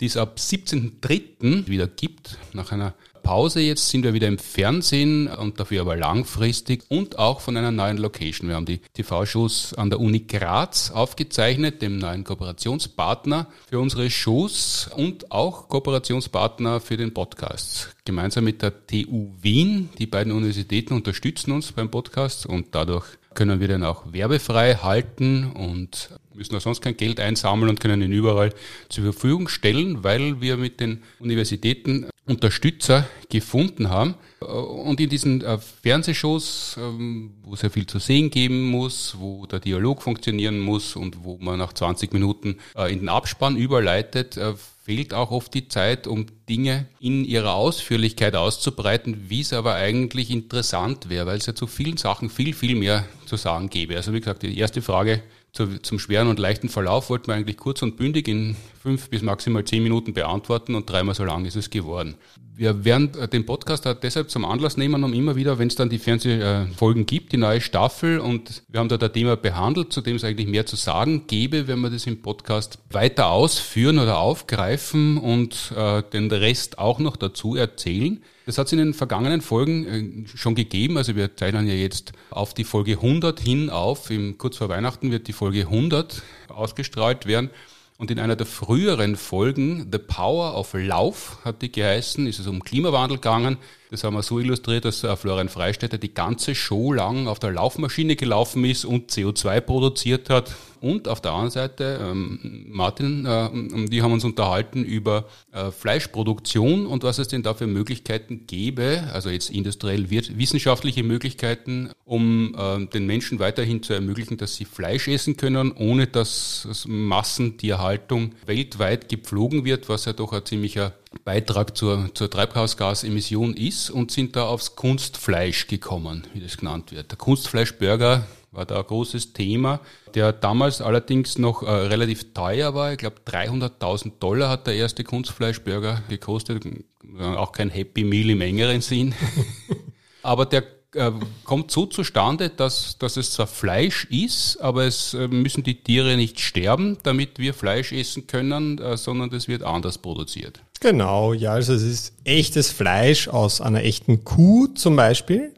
die es ab 17.03. wieder gibt, nach einer Pause jetzt sind wir wieder im Fernsehen und dafür aber langfristig und auch von einer neuen Location. Wir haben die TV-Shows an der Uni Graz aufgezeichnet, dem neuen Kooperationspartner für unsere Shows und auch Kooperationspartner für den Podcast. Gemeinsam mit der TU Wien, die beiden Universitäten unterstützen uns beim Podcast und dadurch können wir den auch werbefrei halten und müssen auch sonst kein Geld einsammeln und können ihn überall zur Verfügung stellen, weil wir mit den Universitäten Unterstützer gefunden haben. Und in diesen äh, Fernsehshows, ähm, wo es ja viel zu sehen geben muss, wo der Dialog funktionieren muss und wo man nach 20 Minuten äh, in den Abspann überleitet, äh, fehlt auch oft die Zeit, um Dinge in ihrer Ausführlichkeit auszubreiten, wie es aber eigentlich interessant wäre, weil es ja zu vielen Sachen viel, viel mehr zu sagen gäbe. Also wie gesagt, die erste Frage zu, zum schweren und leichten Verlauf wollten wir eigentlich kurz und bündig in fünf bis maximal zehn Minuten beantworten und dreimal so lang ist es geworden. Wir werden äh, den Podcast deshalb zum Anlass nehmen, um immer wieder, wenn es dann die Fernsehfolgen gibt, die neue Staffel und wir haben da ein Thema behandelt, zu dem es eigentlich mehr zu sagen gäbe, wenn wir das im Podcast weiter ausführen oder aufgreifen und äh, den Rest auch noch dazu erzählen. Das hat es in den vergangenen Folgen äh, schon gegeben. Also wir zeichnen ja jetzt auf die Folge 100 hin auf. Kurz vor Weihnachten wird die Folge 100 ausgestrahlt werden. Und in einer der früheren Folgen, The Power of Lauf, hat die geheißen, ist es um Klimawandel gegangen. Das haben wir so illustriert, dass äh, Florian Freistetter die ganze Show lang auf der Laufmaschine gelaufen ist und CO2 produziert hat. Und auf der anderen Seite, ähm, Martin, äh, die haben uns unterhalten über äh, Fleischproduktion und was es denn da für Möglichkeiten gäbe, also jetzt industriell wissenschaftliche Möglichkeiten, um äh, den Menschen weiterhin zu ermöglichen, dass sie Fleisch essen können, ohne dass Massentierhaltung weltweit gepflogen wird, was ja doch ein ziemlicher Beitrag zur, zur Treibhausgasemission ist und sind da aufs Kunstfleisch gekommen, wie das genannt wird. Der Kunstfleischburger war da ein großes Thema, der damals allerdings noch äh, relativ teuer war. Ich glaube 300.000 Dollar hat der erste Kunstfleischburger gekostet. Auch kein Happy Meal im engeren Sinn. Aber der äh, kommt so zustande, dass, dass es zwar Fleisch ist, aber es äh, müssen die Tiere nicht sterben, damit wir Fleisch essen können, äh, sondern das wird anders produziert. Genau, ja, also es ist echtes Fleisch aus einer echten Kuh zum Beispiel.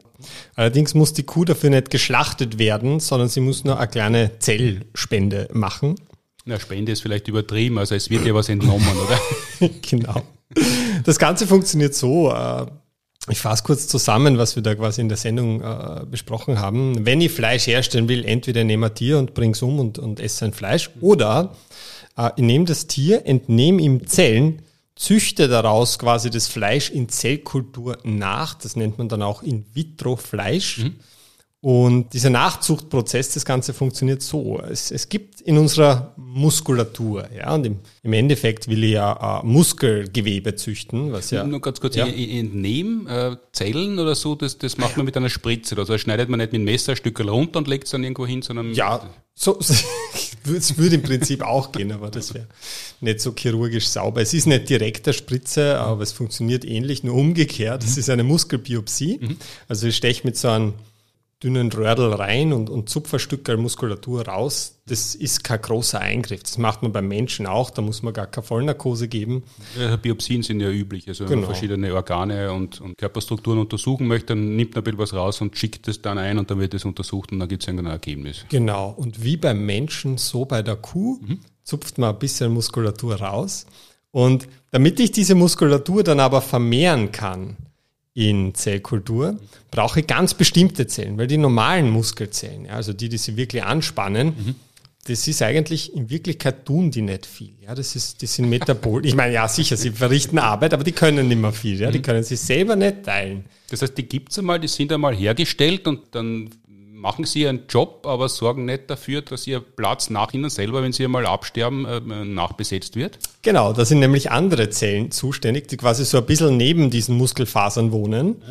Allerdings muss die Kuh dafür nicht geschlachtet werden, sondern sie muss nur eine kleine Zellspende machen. Na, Spende ist vielleicht übertrieben, also es wird ja was entnommen, oder? genau. Das Ganze funktioniert so. Ich fasse kurz zusammen, was wir da quasi in der Sendung äh, besprochen haben. Wenn ich Fleisch herstellen will, entweder nehme ein Tier und bringe es um und, und esse sein Fleisch, oder äh, ich nehme das Tier, entnehme ihm Zellen, züchte daraus quasi das Fleisch in Zellkultur nach. Das nennt man dann auch In-vitro-Fleisch. Mhm. Und dieser Nachzuchtprozess, das Ganze funktioniert so. Es, es gibt in unserer Muskulatur, ja, und im, im Endeffekt will ich ja äh, Muskelgewebe züchten, was ja. Nur ganz kurz, ja. entnehmen äh, Zellen oder so, das, das macht man mit einer Spritze. Also schneidet man nicht mit dem Messer ein Stück runter und legt es dann irgendwo hin, sondern. Ja, so, es würde im Prinzip auch gehen, aber das wäre nicht so chirurgisch sauber. Es ist nicht direkt eine Spritze, aber es funktioniert ähnlich, nur umgekehrt. Es mhm. ist eine Muskelbiopsie. Mhm. Also ich steche mit so einem dünnen Rördel rein und, und Zupferstücke Muskulatur raus. Das ist kein großer Eingriff. Das macht man beim Menschen auch. Da muss man gar keine Vollnarkose geben. Ja, Biopsien sind ja üblich. Also wenn genau. man verschiedene Organe und, und, Körperstrukturen untersuchen möchte, dann nimmt man ein bisschen was raus und schickt es dann ein und dann wird es untersucht und dann gibt es ein Ergebnis. Genau. Und wie beim Menschen, so bei der Kuh, mhm. zupft man ein bisschen Muskulatur raus. Und damit ich diese Muskulatur dann aber vermehren kann, in Zellkultur, brauche ich ganz bestimmte Zellen, weil die normalen Muskelzellen, ja, also die, die sie wirklich anspannen, mhm. das ist eigentlich, in Wirklichkeit tun die nicht viel. Ja, das ist, die sind Metabol. Ich meine, ja, sicher, sie verrichten Arbeit, aber die können nicht mehr viel. Ja, die mhm. können sich selber nicht teilen. Das heißt, die gibt es einmal, die sind einmal hergestellt und dann machen sie ihren Job, aber sorgen nicht dafür, dass ihr Platz nach ihnen selber, wenn sie einmal absterben, äh, nachbesetzt wird? Genau, da sind nämlich andere Zellen zuständig, die quasi so ein bisschen neben diesen Muskelfasern wohnen.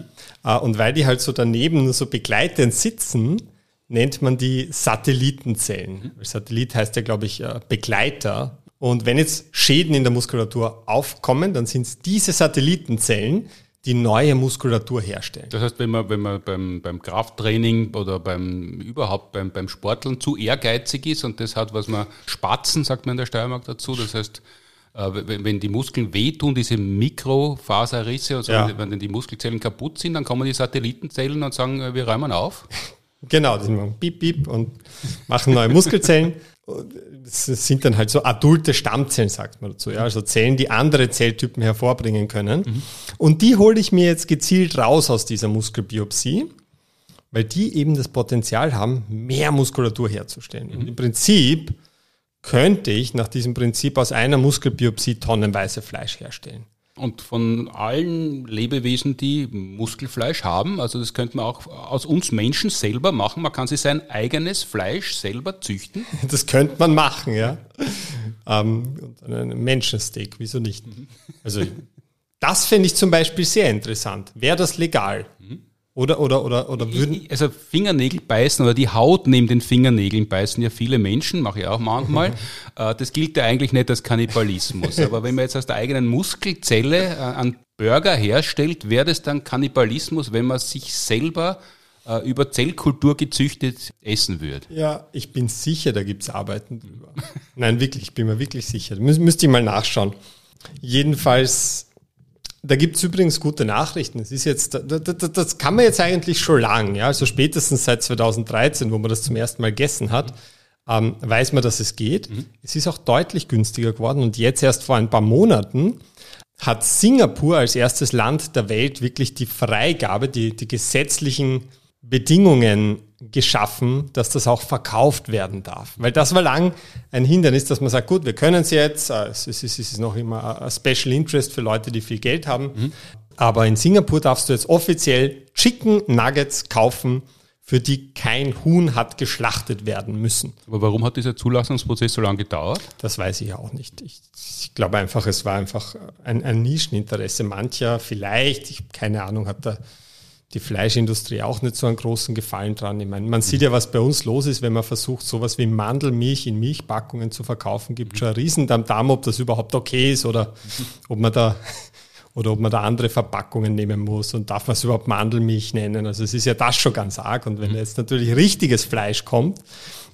Mhm. Und weil die halt so daneben nur so begleitend sitzen, nennt man die Satellitenzellen. Mhm. Satellit heißt ja, glaube ich, äh, Begleiter. Und wenn jetzt Schäden in der Muskulatur aufkommen, dann sind es diese Satellitenzellen, die neue Muskulatur herstellen. Das heißt, wenn man, wenn man beim, beim Krafttraining oder beim überhaupt beim, beim Sporteln zu ehrgeizig ist und das hat, was man Spatzen, sagt man in der Steiermark dazu, das heißt, äh, wenn die Muskeln wehtun, diese Mikrofaserrisse, also ja. wenn die Muskelzellen kaputt sind, dann kommen die Satellitenzellen und sagen, äh, wir räumen auf. Genau, die machen Bip, Bip und machen neue Muskelzellen. Das sind dann halt so adulte Stammzellen, sagt man dazu. Ja? Also Zellen, die andere Zelltypen hervorbringen können. Mhm. Und die hole ich mir jetzt gezielt raus aus dieser Muskelbiopsie, weil die eben das Potenzial haben, mehr Muskulatur herzustellen. Mhm. Und im Prinzip könnte ich nach diesem Prinzip aus einer Muskelbiopsie tonnenweise Fleisch herstellen. Und von allen Lebewesen, die Muskelfleisch haben, also das könnte man auch aus uns Menschen selber machen. Man kann sich sein eigenes Fleisch selber züchten. Das könnte man machen, ja. ähm, ein Menschensteak, wieso nicht? Mhm. Also das fände ich zum Beispiel sehr interessant. Wäre das legal? Mhm. Oder, oder, oder, oder würden. Also Fingernägel beißen oder die Haut neben den Fingernägeln beißen ja viele Menschen, mache ich auch manchmal. Äh, das gilt ja eigentlich nicht als Kannibalismus. Aber wenn man jetzt aus der eigenen Muskelzelle äh, einen Burger herstellt, wäre das dann Kannibalismus, wenn man sich selber äh, über Zellkultur gezüchtet essen würde? Ja, ich bin sicher, da gibt es Arbeiten drüber. Nein, wirklich, ich bin mir wirklich sicher. Müs müsste ich mal nachschauen. Jedenfalls, da gibt es übrigens gute Nachrichten. Es ist jetzt, das, das, das kann man jetzt eigentlich schon lang, ja, also spätestens seit 2013, wo man das zum ersten Mal gegessen hat, ähm, weiß man, dass es geht. Mhm. Es ist auch deutlich günstiger geworden und jetzt erst vor ein paar Monaten hat Singapur als erstes Land der Welt wirklich die Freigabe, die, die gesetzlichen Bedingungen geschaffen, dass das auch verkauft werden darf. Weil das war lang ein Hindernis, dass man sagt, gut, wir können es jetzt, äh, es ist, es ist noch immer ein Special Interest für Leute, die viel Geld haben. Mhm. Aber in Singapur darfst du jetzt offiziell Chicken Nuggets kaufen, für die kein Huhn hat geschlachtet werden müssen. Aber warum hat dieser Zulassungsprozess so lange gedauert? Das weiß ich auch nicht. Ich, ich glaube einfach, es war einfach ein, ein Nischeninteresse mancher. Vielleicht, ich keine Ahnung, hat da die Fleischindustrie auch nicht so einen großen Gefallen dran. Ich meine, man sieht ja, was bei uns los ist, wenn man versucht, sowas wie Mandelmilch in Milchpackungen zu verkaufen, gibt schon einen Riesendam, ob das überhaupt okay ist oder ob man da oder ob man da andere Verpackungen nehmen muss und darf man es überhaupt Mandelmilch nennen. Also es ist ja das schon ganz arg. Und wenn jetzt natürlich richtiges Fleisch kommt,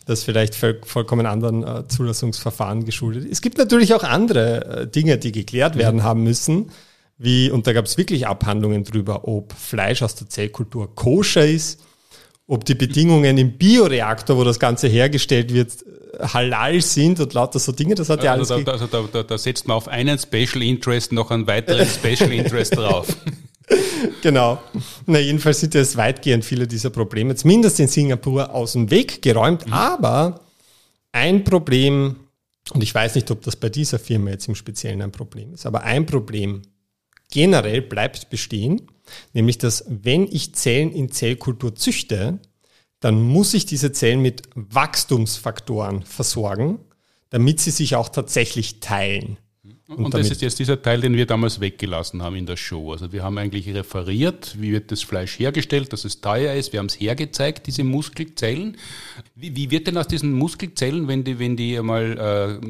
das vielleicht vollkommen anderen äh, Zulassungsverfahren geschuldet ist. Es gibt natürlich auch andere äh, Dinge, die geklärt werden haben müssen wie, und da gab es wirklich Abhandlungen drüber, ob Fleisch aus der Zellkultur koscher ist, ob die Bedingungen im Bioreaktor, wo das Ganze hergestellt wird, halal sind und lauter so Dinge, das hat ja also alles. Da, also da, da, da setzt man auf einen Special Interest noch einen weiteren Special Interest drauf. genau. Na, jedenfalls sind jetzt weitgehend viele dieser Probleme, zumindest in Singapur, aus dem Weg geräumt. Mhm. Aber ein Problem, und ich weiß nicht, ob das bei dieser Firma jetzt im Speziellen ein Problem ist, aber ein Problem generell bleibt bestehen, nämlich dass wenn ich Zellen in Zellkultur züchte, dann muss ich diese Zellen mit Wachstumsfaktoren versorgen, damit sie sich auch tatsächlich teilen. Und, und das ist jetzt dieser Teil, den wir damals weggelassen haben in der Show. Also wir haben eigentlich referiert, wie wird das Fleisch hergestellt, dass es teuer ist. Wir haben es hergezeigt, diese Muskelzellen. Wie, wie, wird denn aus diesen Muskelzellen, wenn die, wenn die einmal äh,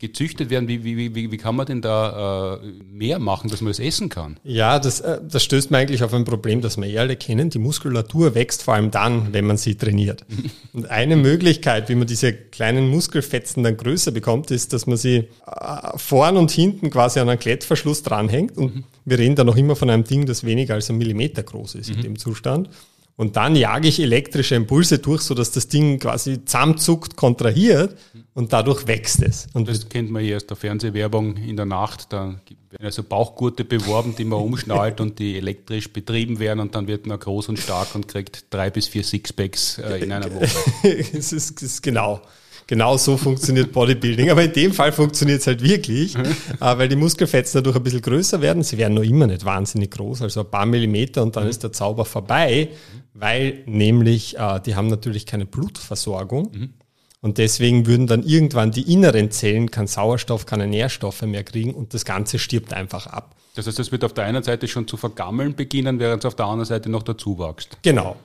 gezüchtet werden, wie, wie, wie, wie kann man denn da äh, mehr machen, dass man das essen kann? Ja, das, äh, das stößt man eigentlich auf ein Problem, das wir eh alle kennen. Die Muskulatur wächst vor allem dann, wenn man sie trainiert. und eine Möglichkeit, wie man diese kleinen Muskelfetzen dann größer bekommt, ist, dass man sie äh, vorn und hinten quasi an einen Klettverschluss dranhängt. Und mhm. wir reden da noch immer von einem Ding, das weniger als ein Millimeter groß ist mhm. in dem Zustand. Und dann jage ich elektrische Impulse durch, sodass das Ding quasi zusammenzuckt, kontrahiert und dadurch wächst es. Und das kennt man hier aus der Fernsehwerbung in der Nacht. Da werden also Bauchgurte beworben, die man umschnallt und die elektrisch betrieben werden und dann wird man groß und stark und kriegt drei bis vier Sixpacks äh, in einer Woche. es ist, ist genau. Genau so funktioniert Bodybuilding. Aber in dem Fall funktioniert es halt wirklich, mhm. äh, weil die Muskelfetzen dadurch ein bisschen größer werden. Sie werden noch immer nicht wahnsinnig groß, also ein paar Millimeter und dann mhm. ist der Zauber vorbei, weil nämlich äh, die haben natürlich keine Blutversorgung. Mhm. Und deswegen würden dann irgendwann die inneren Zellen keinen Sauerstoff, keine Nährstoffe mehr kriegen und das Ganze stirbt einfach ab. Das heißt, es wird auf der einen Seite schon zu vergammeln beginnen, während es auf der anderen Seite noch dazu wächst. Genau.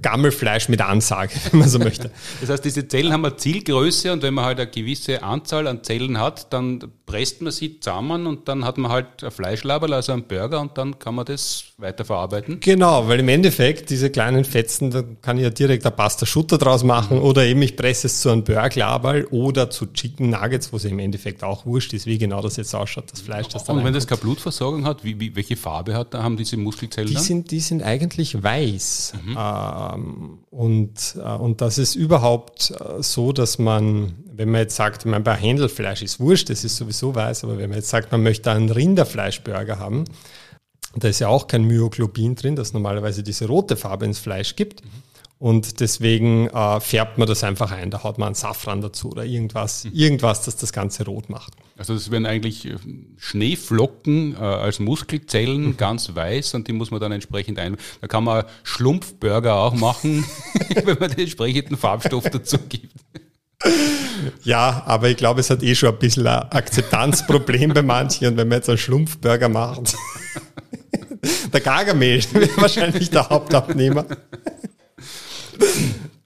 Gammelfleisch mit Ansage, wenn man so möchte. Das heißt, diese Zellen haben eine Zielgröße und wenn man halt eine gewisse Anzahl an Zellen hat, dann presst man sie zusammen und dann hat man halt ein Fleischlaberl, also einen Burger und dann kann man das weiterverarbeiten. Genau, weil im Endeffekt diese kleinen Fetzen, da kann ich ja direkt ein Pasta Schutter draus machen mhm. oder eben ich presse es zu einem Burgerlaberl oder zu Chicken Nuggets, wo es im Endeffekt auch wurscht ist, wie genau das jetzt ausschaut, das Fleisch, das dann Und wenn das keine Blutversorgung hat, wie, wie, welche Farbe hat, haben diese Muskelzellen die dann? Sind, die sind eigentlich weiß. Mhm. Ähm, und, äh, und das ist überhaupt äh, so, dass man, wenn man jetzt sagt, man bei Händelfleisch ist wurscht, das ist sowieso weiß, aber wenn man jetzt sagt, man möchte einen Rinderfleischburger haben, da ist ja auch kein Myoglobin drin, das normalerweise diese rote Farbe ins Fleisch gibt. Mhm. Und deswegen äh, färbt man das einfach ein. Da haut man einen Safran dazu oder irgendwas, mhm. irgendwas, das das Ganze rot macht. Also das werden eigentlich äh, Schneeflocken äh, als Muskelzellen, mhm. ganz weiß und die muss man dann entsprechend ein. Da kann man Schlumpfburger auch machen, wenn man den entsprechenden Farbstoff dazu gibt. Ja, aber ich glaube, es hat eh schon ein bisschen ein Akzeptanzproblem bei manchen und wenn man jetzt einen Schlumpfburger macht der Gargamel wäre wahrscheinlich der Hauptabnehmer.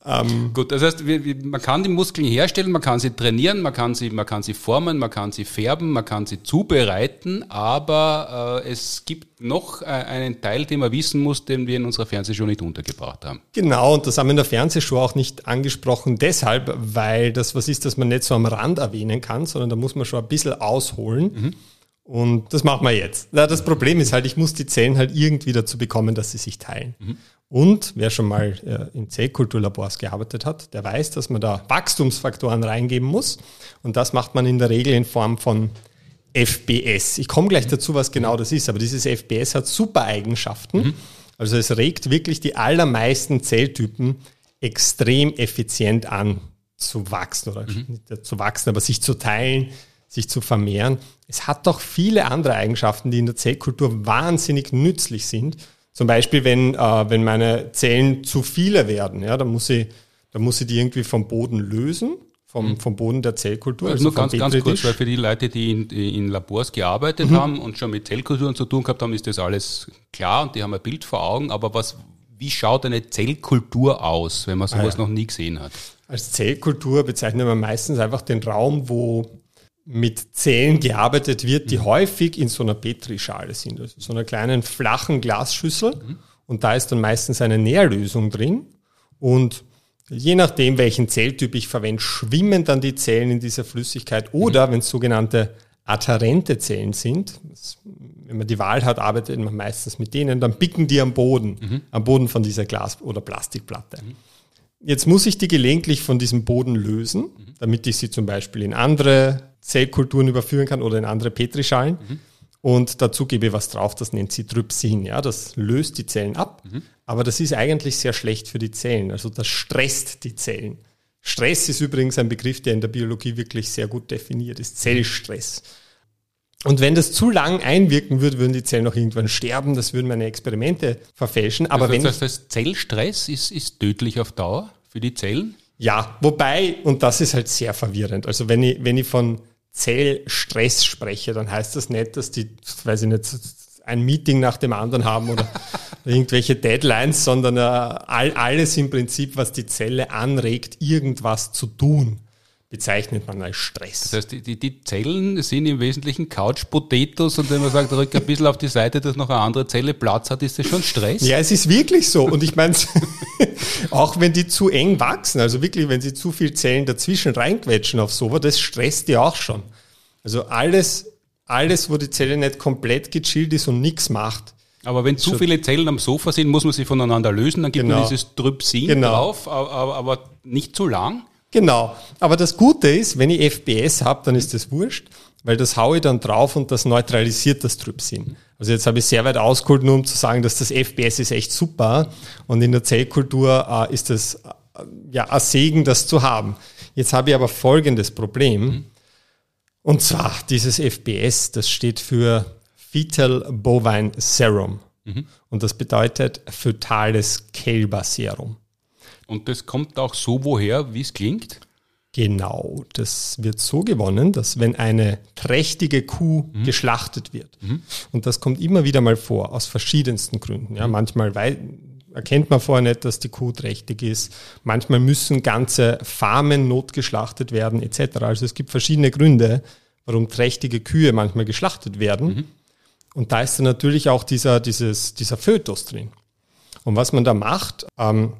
Ähm, Gut, das heißt, man kann die Muskeln herstellen, man kann sie trainieren, man kann sie, man kann sie formen, man kann sie färben, man kann sie zubereiten, aber äh, es gibt noch äh, einen Teil, den man wissen muss, den wir in unserer Fernsehshow nicht untergebracht haben. Genau, und das haben wir in der Fernsehshow auch nicht angesprochen, deshalb, weil das was ist, das man nicht so am Rand erwähnen kann, sondern da muss man schon ein bisschen ausholen. Mhm. Und das machen wir jetzt. Das Problem ist halt, ich muss die Zellen halt irgendwie dazu bekommen, dass sie sich teilen. Mhm. Und wer schon mal äh, in Zellkulturlabors gearbeitet hat, der weiß, dass man da Wachstumsfaktoren reingeben muss. Und das macht man in der Regel in Form von FBS. Ich komme gleich dazu, was genau das ist, aber dieses FBS hat super Eigenschaften. Mhm. Also es regt wirklich die allermeisten Zelltypen extrem effizient an zu wachsen oder mhm. nicht zu wachsen, aber sich zu teilen, sich zu vermehren. Es hat doch viele andere Eigenschaften, die in der Zellkultur wahnsinnig nützlich sind zum Beispiel, wenn, äh, wenn meine Zellen zu viele werden, ja, dann muss ich, dann muss ich die irgendwie vom Boden lösen, vom, mhm. vom Boden der Zellkultur. Also, nur ganz, ganz kurz, weil für die Leute, die in, in Labors gearbeitet mhm. haben und schon mit Zellkulturen zu tun gehabt haben, ist das alles klar und die haben ein Bild vor Augen. Aber was, wie schaut eine Zellkultur aus, wenn man sowas ah, ja. noch nie gesehen hat? Als Zellkultur bezeichnet man meistens einfach den Raum, wo mit Zellen gearbeitet wird, die mhm. häufig in so einer Petrischale sind, also so einer kleinen flachen Glasschüssel. Mhm. Und da ist dann meistens eine Nährlösung drin. Und je nachdem, welchen Zelltyp ich verwende, schwimmen dann die Zellen in dieser Flüssigkeit. Oder mhm. wenn es sogenannte adherente Zellen sind, wenn man die Wahl hat, arbeitet man meistens mit denen, dann picken die am Boden, mhm. am Boden von dieser Glas- oder Plastikplatte. Mhm. Jetzt muss ich die gelegentlich von diesem Boden lösen, mhm. damit ich sie zum Beispiel in andere Zellkulturen überführen kann oder in andere Petrischalen. Mhm. Und dazu gebe ich was drauf, das nennt sie Trypsin. Ja, das löst die Zellen ab, mhm. aber das ist eigentlich sehr schlecht für die Zellen. Also das stresst die Zellen. Stress ist übrigens ein Begriff, der in der Biologie wirklich sehr gut definiert ist. Zellstress. Und wenn das zu lang einwirken würde, würden die Zellen auch irgendwann sterben. Das würden meine Experimente verfälschen. Aber also wenn das heißt, Zellstress ist, ist tödlich auf Dauer für die Zellen? Ja, wobei, und das ist halt sehr verwirrend. Also wenn ich, wenn ich von Zellstress spreche, dann heißt das nicht, dass die, weiß ich nicht, ein Meeting nach dem anderen haben oder irgendwelche Deadlines, sondern äh, all, alles im Prinzip, was die Zelle anregt, irgendwas zu tun bezeichnet man als Stress. Das heißt, die, die, Zellen sind im Wesentlichen Couch-Potatoes und wenn man sagt, rück ein bisschen auf die Seite, dass noch eine andere Zelle Platz hat, ist das schon Stress? Ja, es ist wirklich so. Und ich meine, auch wenn die zu eng wachsen, also wirklich, wenn sie zu viel Zellen dazwischen reinquetschen auf sowas, das stresst die auch schon. Also alles, alles, wo die Zelle nicht komplett gechillt ist und nichts macht, aber wenn zu viele Zellen am Sofa sind, muss man sie voneinander lösen, dann gibt genau. man dieses Trypsin genau. drauf, aber, nicht zu lang. Genau. Aber das Gute ist, wenn ich FBS habe, dann ist das wurscht, weil das haue ich dann drauf und das neutralisiert das Trypsin. Also jetzt habe ich sehr weit ausgeholt, nur um zu sagen, dass das FBS ist echt super und in der Zellkultur äh, ist das äh, ja ein Segen, das zu haben. Jetzt habe ich aber folgendes Problem. Und zwar dieses FBS, das steht für Fetal Bovine Serum. Mhm. Und das bedeutet fötales Kälberserum. Und das kommt auch so woher, wie es klingt? Genau, das wird so gewonnen, dass wenn eine trächtige Kuh mhm. geschlachtet wird, mhm. und das kommt immer wieder mal vor, aus verschiedensten Gründen. Ja, mhm. manchmal weil, erkennt man vorher nicht, dass die Kuh trächtig ist. Manchmal müssen ganze Farmen notgeschlachtet werden, etc. Also es gibt verschiedene Gründe, warum trächtige Kühe manchmal geschlachtet werden. Mhm. Und da ist dann natürlich auch dieser, dieses, dieser Fötus drin. Und was man da macht, ähm,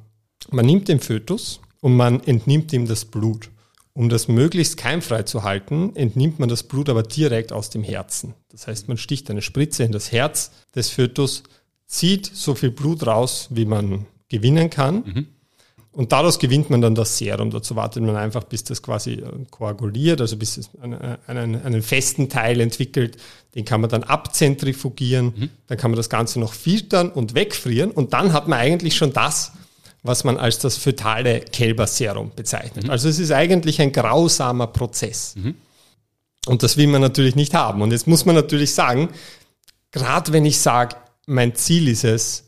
man nimmt den Fötus und man entnimmt ihm das Blut. Um das möglichst keimfrei zu halten, entnimmt man das Blut aber direkt aus dem Herzen. Das heißt, man sticht eine Spritze in das Herz des Fötus, zieht so viel Blut raus, wie man gewinnen kann. Mhm. Und daraus gewinnt man dann das Serum. Dazu wartet man einfach, bis das quasi äh, koaguliert, also bis es einen, einen, einen festen Teil entwickelt. Den kann man dann abzentrifugieren. Mhm. Dann kann man das Ganze noch filtern und wegfrieren. Und dann hat man eigentlich schon das, was man als das fötale Kälberserum bezeichnet. Mhm. Also es ist eigentlich ein grausamer Prozess. Mhm. Und das will man natürlich nicht haben. Und jetzt muss man natürlich sagen, gerade wenn ich sage, mein Ziel ist es,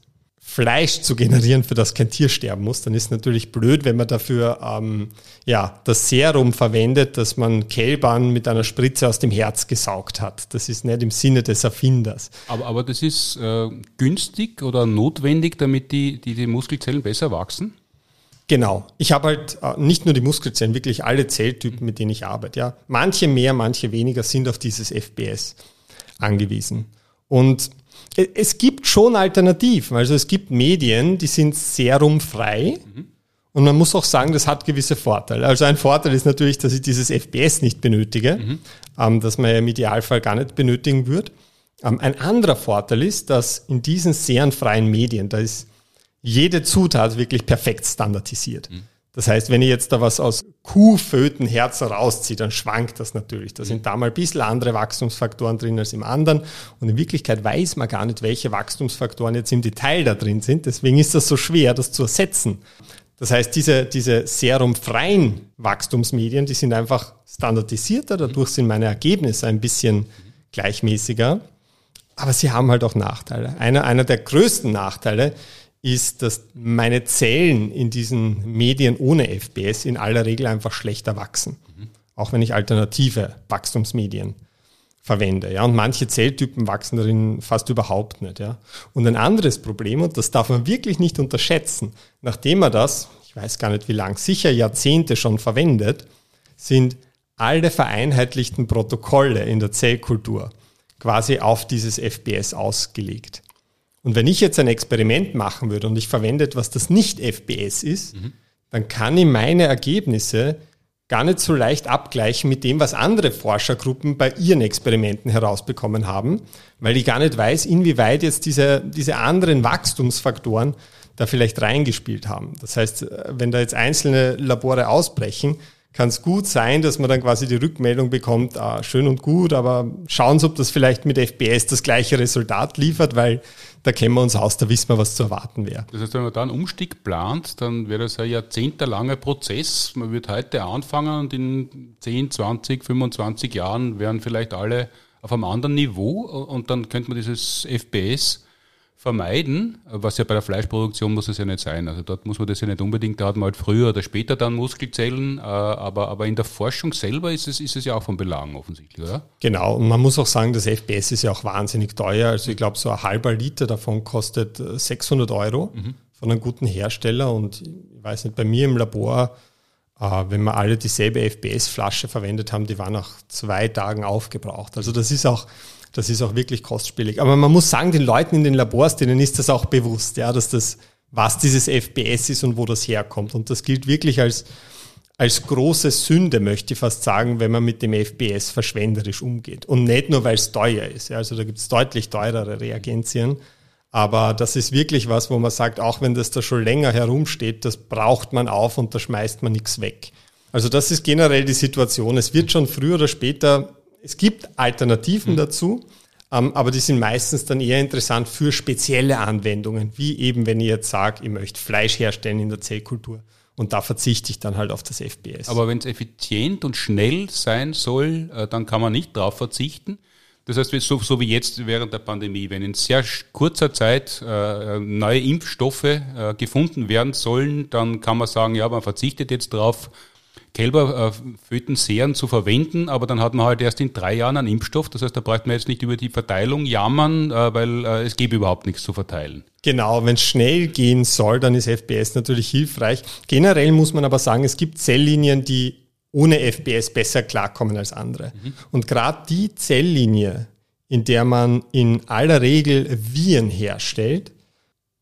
Fleisch zu generieren, für das kein Tier sterben muss, dann ist natürlich blöd, wenn man dafür ähm, ja, das Serum verwendet, das man Kälbern mit einer Spritze aus dem Herz gesaugt hat. Das ist nicht im Sinne des Erfinders. Aber, aber das ist äh, günstig oder notwendig, damit die, die, die Muskelzellen besser wachsen? Genau. Ich habe halt äh, nicht nur die Muskelzellen, wirklich alle Zelltypen, mit denen ich arbeite. Ja. Manche mehr, manche weniger sind auf dieses FBS angewiesen. Und es gibt schon Alternativen. Also es gibt Medien, die sind serumfrei. Mhm. Und man muss auch sagen, das hat gewisse Vorteile. Also ein Vorteil ist natürlich, dass ich dieses FPS nicht benötige, mhm. ähm, das man ja im Idealfall gar nicht benötigen würde. Ähm, ein anderer Vorteil ist, dass in diesen serenfreien Medien, da ist jede Zutat wirklich perfekt standardisiert. Mhm. Das heißt, wenn ich jetzt da was aus Kuhfötenherzen rausziehe, dann schwankt das natürlich. Da sind da mal ein bisschen andere Wachstumsfaktoren drin als im anderen. Und in Wirklichkeit weiß man gar nicht, welche Wachstumsfaktoren jetzt im Detail da drin sind. Deswegen ist das so schwer, das zu ersetzen. Das heißt, diese, diese serumfreien Wachstumsmedien, die sind einfach standardisierter. Dadurch sind meine Ergebnisse ein bisschen gleichmäßiger. Aber sie haben halt auch Nachteile. Einer, einer der größten Nachteile ist, dass meine Zellen in diesen Medien ohne FBS in aller Regel einfach schlechter wachsen. Mhm. Auch wenn ich alternative Wachstumsmedien verwende. Ja, und manche Zelltypen wachsen darin fast überhaupt nicht. Ja. Und ein anderes Problem, und das darf man wirklich nicht unterschätzen, nachdem man das, ich weiß gar nicht wie lang, sicher Jahrzehnte schon verwendet, sind alle vereinheitlichten Protokolle in der Zellkultur quasi auf dieses FBS ausgelegt. Und wenn ich jetzt ein Experiment machen würde und ich verwende etwas, das nicht FBS ist, mhm. dann kann ich meine Ergebnisse gar nicht so leicht abgleichen mit dem, was andere Forschergruppen bei ihren Experimenten herausbekommen haben, weil ich gar nicht weiß, inwieweit jetzt diese, diese anderen Wachstumsfaktoren da vielleicht reingespielt haben. Das heißt, wenn da jetzt einzelne Labore ausbrechen, kann es gut sein, dass man dann quasi die Rückmeldung bekommt, ah, schön und gut, aber schauen Sie, ob das vielleicht mit FBS das gleiche Resultat liefert, weil da kennen wir uns aus, da wissen wir, was zu erwarten wäre. Das heißt, wenn man da einen Umstieg plant, dann wäre das ein jahrzehntelanger Prozess. Man wird heute anfangen und in 10, 20, 25 Jahren wären vielleicht alle auf einem anderen Niveau und dann könnte man dieses FPS vermeiden, was ja bei der Fleischproduktion muss es ja nicht sein. Also dort muss man das ja nicht unbedingt, da hat man halt früher oder später dann Muskelzellen, äh, aber, aber in der Forschung selber ist es, ist es ja auch von Belang offensichtlich, oder? Genau, und man muss auch sagen, das FPS ist ja auch wahnsinnig teuer. Also ich glaube, so ein halber Liter davon kostet 600 Euro mhm. von einem guten Hersteller und ich weiß nicht, bei mir im Labor, äh, wenn wir alle dieselbe FPS-Flasche verwendet haben, die war nach zwei Tagen aufgebraucht. Also das ist auch das ist auch wirklich kostspielig. Aber man muss sagen, den Leuten in den Labors, denen ist das auch bewusst, ja, dass das, was dieses FPS ist und wo das herkommt. Und das gilt wirklich als, als große Sünde, möchte ich fast sagen, wenn man mit dem FPS verschwenderisch umgeht. Und nicht nur, weil es teuer ist. Ja, also da gibt es deutlich teurere Reagenzien. Aber das ist wirklich was, wo man sagt, auch wenn das da schon länger herumsteht, das braucht man auf und da schmeißt man nichts weg. Also das ist generell die Situation. Es wird schon früher oder später es gibt Alternativen mhm. dazu, ähm, aber die sind meistens dann eher interessant für spezielle Anwendungen, wie eben wenn ich jetzt sage, ich möchte Fleisch herstellen in der Zellkultur. Und da verzichte ich dann halt auf das FBS. Aber wenn es effizient und schnell sein soll, äh, dann kann man nicht darauf verzichten. Das heißt, so, so, wie jetzt während der Pandemie, wenn in sehr kurzer Zeit äh, neue Impfstoffe äh, gefunden werden sollen, dann kann man sagen, ja, man verzichtet jetzt darauf, Kälberföten-Serien zu verwenden, aber dann hat man halt erst in drei Jahren einen Impfstoff. Das heißt, da bräuchte man jetzt nicht über die Verteilung jammern, äh, weil äh, es gäbe überhaupt nichts zu verteilen. Genau, wenn es schnell gehen soll, dann ist FBS natürlich hilfreich. Generell muss man aber sagen, es gibt Zelllinien, die ohne FBS besser klarkommen als andere. Mhm. Und gerade die Zelllinie, in der man in aller Regel Viren herstellt,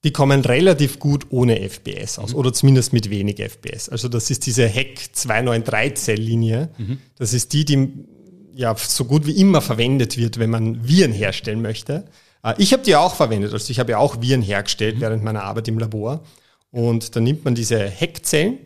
die kommen relativ gut ohne FBS aus mhm. oder zumindest mit wenig FBS. Also das ist diese Heck 293-Zelllinie. Mhm. Das ist die, die ja so gut wie immer verwendet wird, wenn man Viren herstellen möchte. Äh, ich habe die auch verwendet, also ich habe ja auch Viren hergestellt mhm. während meiner Arbeit im Labor. Und dann nimmt man diese Heckzellen,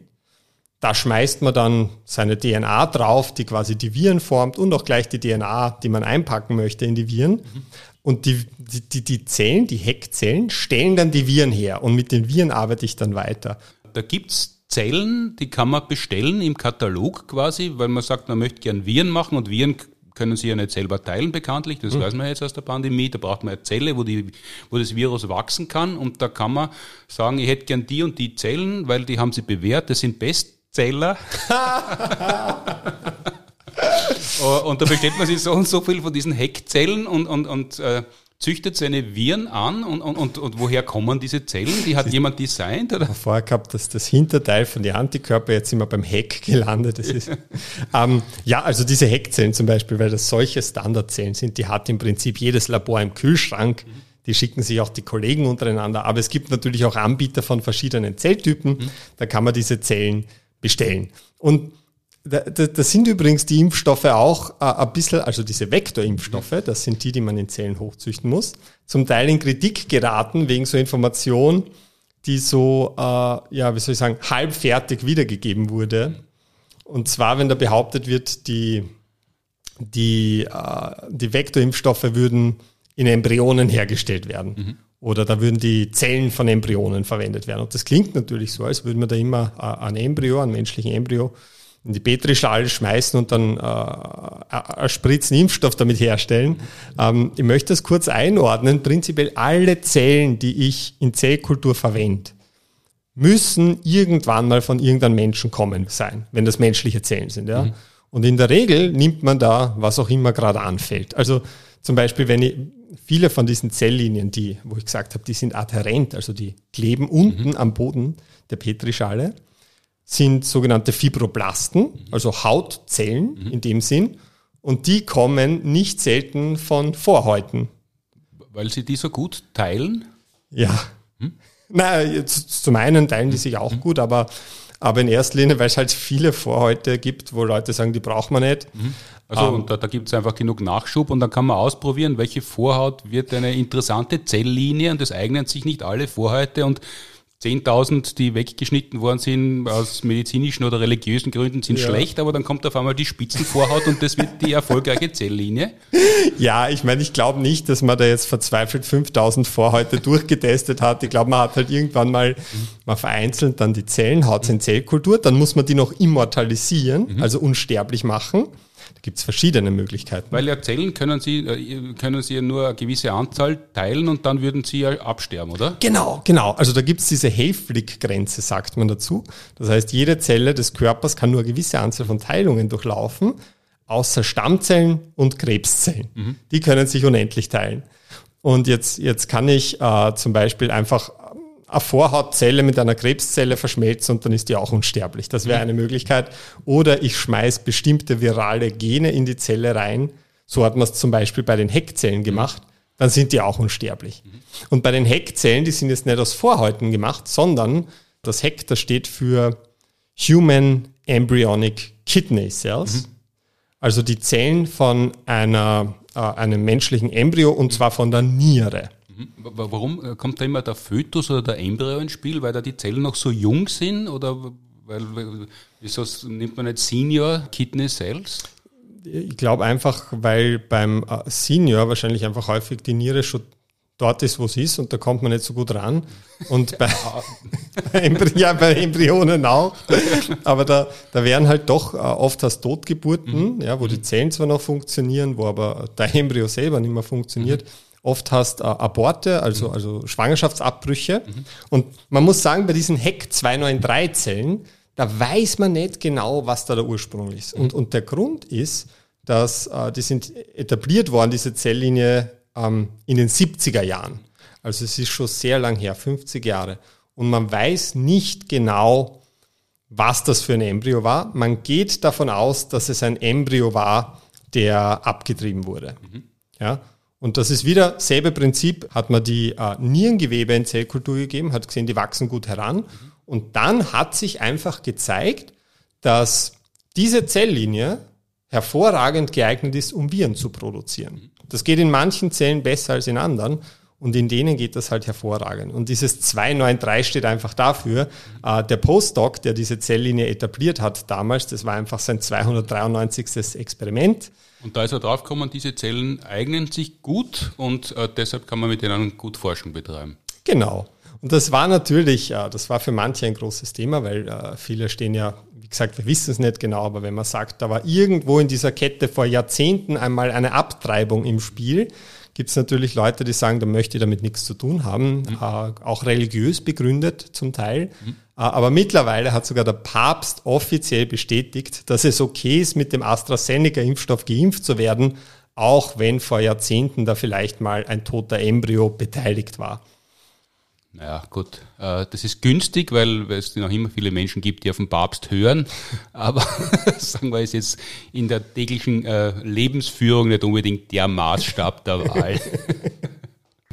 da schmeißt man dann seine DNA drauf, die quasi die Viren formt und auch gleich die DNA, die man einpacken möchte in die Viren. Mhm. Und die, die, die Zellen, die Heckzellen, stellen dann die Viren her und mit den Viren arbeite ich dann weiter. Da gibt's Zellen, die kann man bestellen im Katalog quasi, weil man sagt, man möchte gern Viren machen und Viren können sie ja nicht selber teilen, bekanntlich. Das mhm. weiß man jetzt aus der Pandemie. Da braucht man eine Zelle, wo, die, wo das Virus wachsen kann. Und da kann man sagen, ich hätte gern die und die Zellen, weil die haben sie bewährt. Das sind Bestzeller. und da bestellt man sich so und so viel von diesen Heckzellen und, und, und äh, züchtet seine Viren an und, und, und, und woher kommen diese Zellen? Die hat jemand designt? Oder? Vorher gehabt, dass das Hinterteil von den Antikörper, jetzt wir beim Heck gelandet. Das ist, ähm, ja, also diese Heckzellen zum Beispiel, weil das solche Standardzellen sind, die hat im Prinzip jedes Labor im Kühlschrank. Die schicken sich auch die Kollegen untereinander. Aber es gibt natürlich auch Anbieter von verschiedenen Zelltypen. Mhm. Da kann man diese Zellen bestellen. Und das sind übrigens die Impfstoffe auch äh, ein bisschen, also diese Vektorimpfstoffe, das sind die, die man in Zellen hochzüchten muss, zum Teil in Kritik geraten wegen so Information, die so, äh, ja, wie soll ich sagen, halbfertig wiedergegeben wurde. Und zwar, wenn da behauptet wird, die, die, äh, die Vektorimpfstoffe würden in Embryonen hergestellt werden. Mhm. Oder da würden die Zellen von Embryonen verwendet werden. Und das klingt natürlich so, als würde man da immer äh, ein Embryo, ein menschlichen Embryo, in die Petrischale schmeißen und dann äh, einen Spritzen Impfstoff damit herstellen. Ähm, ich möchte das kurz einordnen. Prinzipiell alle Zellen, die ich in Zellkultur verwende, müssen irgendwann mal von irgendeinem Menschen kommen sein, wenn das menschliche Zellen sind. Ja? Mhm. Und in der Regel nimmt man da, was auch immer gerade anfällt. Also zum Beispiel, wenn ich viele von diesen Zelllinien, die, wo ich gesagt habe, die sind adhärent, also die kleben unten mhm. am Boden der Petrischale sind sogenannte Fibroblasten, mhm. also Hautzellen mhm. in dem Sinn. Und die kommen nicht selten von Vorhäuten. Weil sie die so gut teilen? Ja. Hm? Naja, zum einen teilen die sich auch mhm. gut, aber, aber in erster Linie, weil es halt viele Vorhäute gibt, wo Leute sagen, die braucht man nicht. Mhm. Also ähm, und da, da gibt es einfach genug Nachschub und dann kann man ausprobieren, welche Vorhaut wird eine interessante Zelllinie und das eignen sich nicht alle Vorhäute und 10.000, die weggeschnitten worden sind aus medizinischen oder religiösen Gründen, sind ja. schlecht, aber dann kommt auf einmal die Spitzenvorhaut und das wird die erfolgreiche Zelllinie. Ja, ich meine, ich glaube nicht, dass man da jetzt verzweifelt 5.000 Vorhäute durchgetestet hat. Ich glaube, man hat halt irgendwann mal, man vereinzelt dann die Zellen, haut in Zellkultur, dann muss man die noch immortalisieren, mhm. also unsterblich machen. Da gibt es verschiedene Möglichkeiten. Weil ja Zellen können Sie, äh, können Sie ja nur eine gewisse Anzahl teilen und dann würden Sie ja absterben, oder? Genau, genau. Also da gibt es diese Hayflick-Grenze, sagt man dazu. Das heißt, jede Zelle des Körpers kann nur eine gewisse Anzahl von Teilungen durchlaufen, außer Stammzellen und Krebszellen. Mhm. Die können sich unendlich teilen. Und jetzt, jetzt kann ich äh, zum Beispiel einfach eine Vorhautzelle mit einer Krebszelle verschmelzen und dann ist die auch unsterblich. Das wäre eine Möglichkeit. Oder ich schmeiß bestimmte virale Gene in die Zelle rein. So hat man es zum Beispiel bei den Heckzellen gemacht. Dann sind die auch unsterblich. Und bei den Heckzellen, die sind jetzt nicht aus Vorhäuten gemacht, sondern das Heck, das steht für Human Embryonic Kidney Cells. Also die Zellen von einer, äh, einem menschlichen Embryo und zwar von der Niere. Warum äh, kommt da immer der Fötus oder der Embryo ins Spiel? Weil da die Zellen noch so jung sind? Oder weil, wieso nimmt man nicht Senior Kidney Cells? Ich glaube einfach, weil beim äh, Senior wahrscheinlich einfach häufig die Niere schon dort ist, wo es ist und da kommt man nicht so gut ran. Und bei, ja, bei Embryonen auch. Aber da, da wären halt doch äh, oft als Totgeburten, mhm. ja, wo die Zellen zwar noch funktionieren, wo aber der Embryo selber nicht mehr funktioniert. Mhm oft hast äh, Aborte, also, mhm. also Schwangerschaftsabbrüche. Mhm. Und man muss sagen, bei diesen HEC 293-Zellen, da weiß man nicht genau, was da der Ursprung ist. Mhm. Und, und der Grund ist, dass äh, die sind etabliert worden, diese Zelllinie, ähm, in den 70er Jahren. Also es ist schon sehr lang her, 50 Jahre. Und man weiß nicht genau, was das für ein Embryo war. Man geht davon aus, dass es ein Embryo war, der abgetrieben wurde. Mhm. Ja? Und das ist wieder selbe Prinzip, hat man die äh, Nierengewebe in Zellkultur gegeben, hat gesehen, die wachsen gut heran. Und dann hat sich einfach gezeigt, dass diese Zelllinie hervorragend geeignet ist, um Viren zu produzieren. Das geht in manchen Zellen besser als in anderen. Und in denen geht das halt hervorragend. Und dieses 293 steht einfach dafür, äh, der Postdoc, der diese Zelllinie etabliert hat damals, das war einfach sein 293. Experiment. Und da ist er draufgekommen, diese Zellen eignen sich gut und äh, deshalb kann man mit denen gut Forschung betreiben. Genau. Und das war natürlich, äh, das war für manche ein großes Thema, weil äh, viele stehen ja, wie gesagt, wir wissen es nicht genau, aber wenn man sagt, da war irgendwo in dieser Kette vor Jahrzehnten einmal eine Abtreibung im Spiel, gibt es natürlich Leute, die sagen, da möchte ich damit nichts zu tun haben, mhm. äh, auch religiös begründet zum Teil. Mhm. Aber mittlerweile hat sogar der Papst offiziell bestätigt, dass es okay ist, mit dem AstraZeneca-Impfstoff geimpft zu werden, auch wenn vor Jahrzehnten da vielleicht mal ein toter Embryo beteiligt war. Naja, gut. Äh, das ist günstig, weil es noch immer viele Menschen gibt, die auf den Papst hören. Aber sagen wir, ist jetzt in der täglichen äh, Lebensführung nicht unbedingt der Maßstab der Wahl.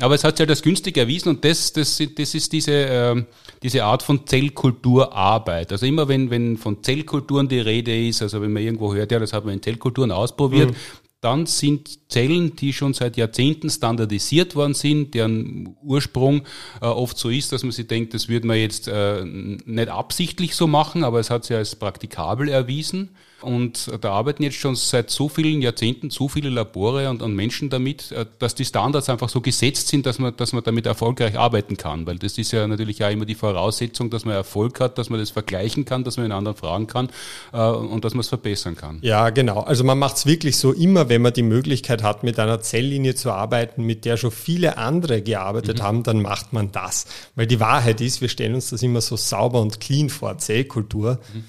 Aber es hat sich halt als günstig erwiesen und das, das, das ist diese, äh, diese Art von Zellkulturarbeit. Also immer wenn, wenn von Zellkulturen die Rede ist, also wenn man irgendwo hört, ja, das haben wir in Zellkulturen ausprobiert, mhm dann sind Zellen, die schon seit Jahrzehnten standardisiert worden sind, deren Ursprung äh, oft so ist, dass man sich denkt, das würde man jetzt äh, nicht absichtlich so machen, aber es hat sich als praktikabel erwiesen. Und da arbeiten jetzt schon seit so vielen Jahrzehnten so viele Labore und, und, Menschen damit, äh, dass die Standards einfach so gesetzt sind, dass man, dass man damit erfolgreich arbeiten kann. Weil das ist ja natürlich auch immer die Voraussetzung, dass man Erfolg hat, dass man das vergleichen kann, dass man den anderen fragen kann äh, und dass man es verbessern kann. Ja, genau. Also man macht es wirklich so immer, wenn man die Möglichkeit hat, mit einer Zelllinie zu arbeiten, mit der schon viele andere gearbeitet mhm. haben, dann macht man das. Weil die Wahrheit ist, wir stellen uns das immer so sauber und clean vor, Zellkultur. Mhm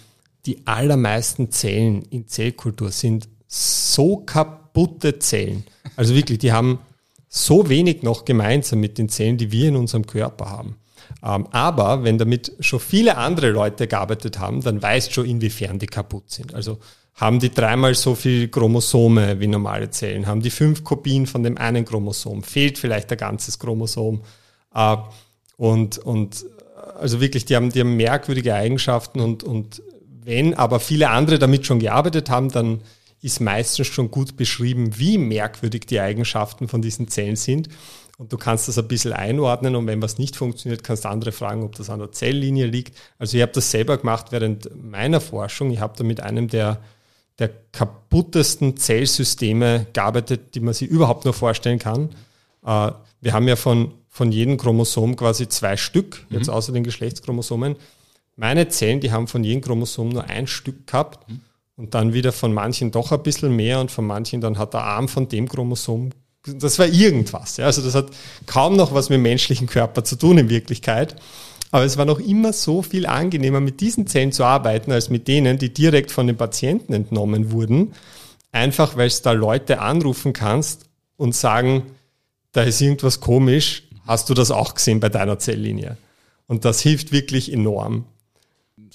die allermeisten Zellen in Zellkultur sind so kaputte Zellen. Also wirklich, die haben so wenig noch gemeinsam mit den Zellen, die wir in unserem Körper haben. Ähm, aber wenn damit schon viele andere Leute gearbeitet haben, dann weißt schon, inwiefern die kaputt sind. Also haben die dreimal so viel Chromosome wie normale Zellen, haben die fünf Kopien von dem einen Chromosom, fehlt vielleicht ein ganzes Chromosom. Äh, und, und also wirklich, die haben, die haben merkwürdige Eigenschaften und, und wenn aber viele andere damit schon gearbeitet haben, dann ist meistens schon gut beschrieben, wie merkwürdig die Eigenschaften von diesen Zellen sind. Und du kannst das ein bisschen einordnen und wenn was nicht funktioniert, kannst du andere fragen, ob das an der Zelllinie liegt. Also ich habe das selber gemacht während meiner Forschung. Ich habe da mit einem der, der kaputtesten Zellsysteme gearbeitet, die man sich überhaupt nur vorstellen kann. Äh, wir haben ja von, von jedem Chromosom quasi zwei Stück, jetzt mhm. außer den Geschlechtschromosomen. Meine Zellen, die haben von jedem Chromosom nur ein Stück gehabt mhm. und dann wieder von manchen doch ein bisschen mehr und von manchen dann hat der Arm von dem Chromosom, das war irgendwas. Ja. Also das hat kaum noch was mit dem menschlichen Körper zu tun in Wirklichkeit. Aber es war noch immer so viel angenehmer, mit diesen Zellen zu arbeiten, als mit denen, die direkt von den Patienten entnommen wurden. Einfach, weil es da Leute anrufen kannst und sagen, da ist irgendwas komisch, hast du das auch gesehen bei deiner Zelllinie? Und das hilft wirklich enorm.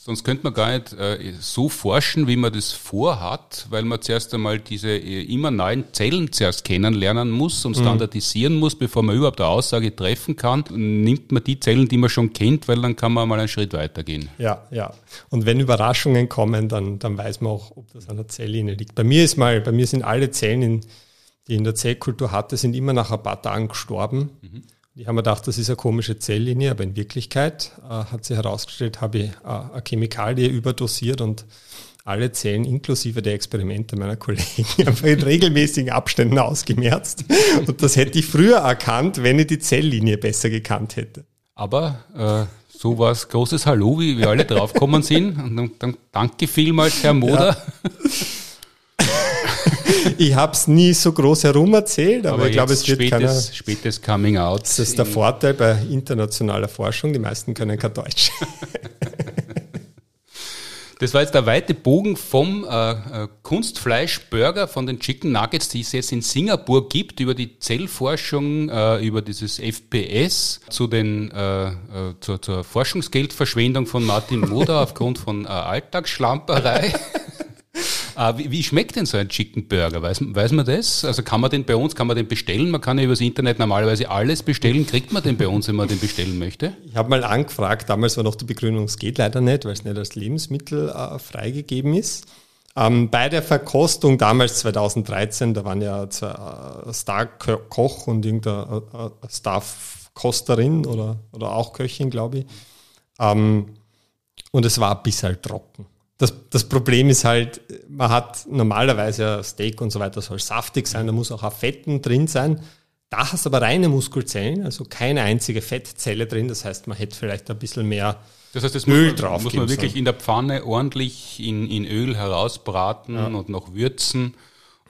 Sonst könnte man gar nicht äh, so forschen, wie man das vorhat, weil man zuerst einmal diese äh, immer neuen Zellen zuerst kennenlernen muss und mhm. standardisieren muss, bevor man überhaupt eine Aussage treffen kann. Nimmt man die Zellen, die man schon kennt, weil dann kann man mal einen Schritt weitergehen. Ja, ja. Und wenn Überraschungen kommen, dann, dann weiß man auch, ob das an der Zelllinie liegt. Bei mir ist mal, bei mir sind alle Zellen, in, die ich in der Zellkultur hatte, sind immer nach ein paar Tagen gestorben. Mhm. Ich habe mir gedacht, das ist eine komische Zelllinie, aber in Wirklichkeit äh, hat sich herausgestellt, habe ich äh, eine Chemikalie überdosiert und alle Zellen inklusive der Experimente meiner Kollegen einfach in regelmäßigen Abständen ausgemerzt. Und das hätte ich früher erkannt, wenn ich die Zelllinie besser gekannt hätte. Aber äh, so war es großes Hallo, wie wir alle draufgekommen sind. Und dann, dann danke vielmals, Herr Moder. Ja. ich habe es nie so groß herum erzählt, aber, aber ich glaube, es wird spätes, keiner. Spätes Coming Out. Das ist der Vorteil bei internationaler Forschung. Die meisten können kein Deutsch. Das war jetzt der weite Bogen vom äh, äh, Kunstfleischburger, von den Chicken Nuggets, die es jetzt in Singapur gibt, über die Zellforschung, äh, über dieses FPS, zu den, äh, äh, zur, zur Forschungsgeldverschwendung von Martin Moder aufgrund von äh, Alltagsschlamperei. Äh, wie, wie, schmeckt denn so ein Chicken Burger? Weiß, weiß man das? Also kann man den bei uns, kann man den bestellen? Man kann ja übers Internet normalerweise alles bestellen. Kriegt man den bei uns, wenn man den bestellen möchte? Ich habe mal angefragt, damals war noch die Begründung, es geht leider nicht, weil es nicht als Lebensmittel äh, freigegeben ist. Ähm, bei der Verkostung damals 2013, da waren ja zwei äh, Star-Koch und irgendeine äh, äh Star-Kosterin oder, oder auch Köchin, glaube ich. Ähm, und es war ein bisschen trocken das, das Problem ist halt, man hat normalerweise Steak und so weiter soll saftig sein, da muss auch ein Fetten drin sein. Da hast du aber reine Muskelzellen, also keine einzige Fettzelle drin. Das heißt, man hätte vielleicht ein bisschen mehr das heißt, das Öl muss man, drauf muss man wirklich in der Pfanne ordentlich in, in Öl herausbraten ja. und noch würzen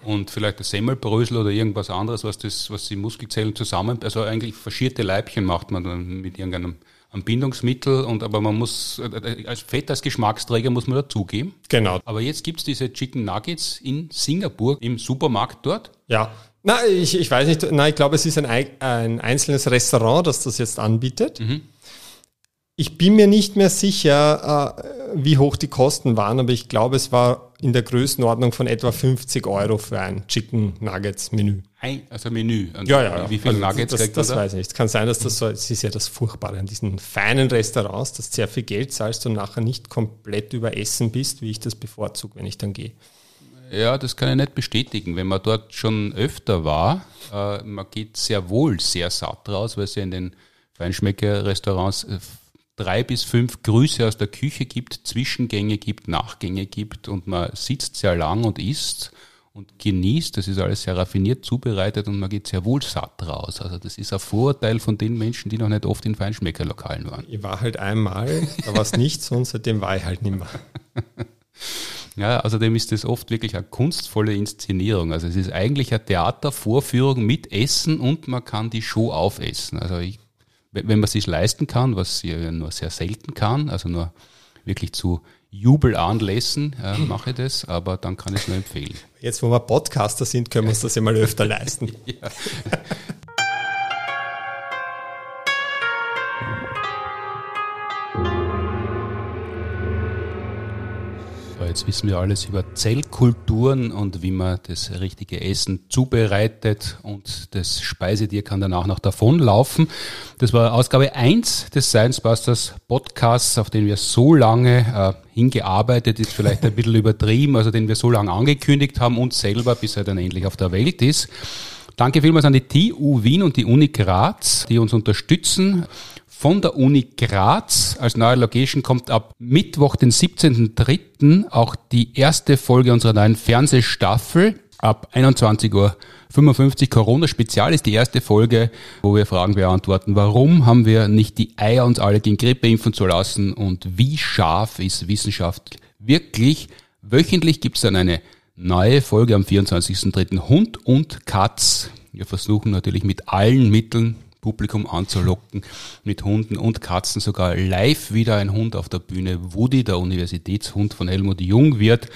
und vielleicht ein Semmelbrösel oder irgendwas anderes, was das, was die Muskelzellen zusammen, also eigentlich verschierte Leibchen macht man dann mit irgendeinem ein Bindungsmittel und aber man muss äh, als Fett als Geschmacksträger muss man dazugeben. Genau. Aber jetzt gibt's diese Chicken Nuggets in Singapur im Supermarkt dort. Ja. Na, ich, ich weiß nicht, nein, ich glaube, es ist ein, ein einzelnes Restaurant, das das jetzt anbietet. Mhm. Ich bin mir nicht mehr sicher, äh, wie hoch die Kosten waren, aber ich glaube, es war in der Größenordnung von etwa 50 Euro für ein Chicken Nuggets Menü. Ein, also Menü. Und ja, ja. Wie viele also Nuggets das, kriegt das, das weiß ich nicht. Es kann sein, dass das so, es ist ja das Furchtbare an diesen feinen Restaurants, dass sehr viel Geld zahlst und nachher nicht komplett überessen bist, wie ich das bevorzuge, wenn ich dann gehe. Ja, das kann ich nicht bestätigen. Wenn man dort schon öfter war, äh, man geht sehr wohl sehr satt raus, weil es ja in den Feinschmecker-Restaurants äh, drei bis fünf Grüße aus der Küche gibt, Zwischengänge gibt, Nachgänge gibt und man sitzt sehr lang und isst und genießt. Das ist alles sehr raffiniert zubereitet und man geht sehr wohl satt raus. Also das ist ein Vorurteil von den Menschen, die noch nicht oft in Feinschmeckerlokalen waren. Ich war halt einmal, da war es nichts und seitdem war ich halt nicht mehr. Ja, außerdem ist das oft wirklich eine kunstvolle Inszenierung. Also es ist eigentlich eine Theatervorführung mit Essen und man kann die Show aufessen. Also ich wenn man es sich leisten kann, was ja nur sehr selten kann, also nur wirklich zu Jubelanlässen äh, mache ich das, aber dann kann ich es nur empfehlen. Jetzt, wo wir Podcaster sind, können wir uns das ja mal öfter leisten. ja. Jetzt wissen wir alles über Zellkulturen und wie man das richtige Essen zubereitet und das Speisetier kann danach noch davonlaufen. Das war Ausgabe 1 des Science Busters Podcasts, auf den wir so lange äh, hingearbeitet, ist vielleicht ein bisschen übertrieben, also den wir so lange angekündigt haben, uns selber, bis er dann endlich auf der Welt ist. Danke vielmals an die TU Wien und die Uni Graz, die uns unterstützen von der Uni Graz als neue Location kommt ab Mittwoch, den 17.03. auch die erste Folge unserer neuen Fernsehstaffel ab 21 Uhr 55 Corona Spezial ist die erste Folge, wo wir Fragen beantworten. Warum haben wir nicht die Eier uns alle gegen Grippe impfen zu lassen und wie scharf ist Wissenschaft wirklich? Wöchentlich gibt es dann eine neue Folge am 24.03. Hund und Katz. Wir versuchen natürlich mit allen Mitteln Publikum anzulocken mit Hunden und Katzen. Sogar live wieder ein Hund auf der Bühne. Woody, der Universitätshund von Helmut Jung, wird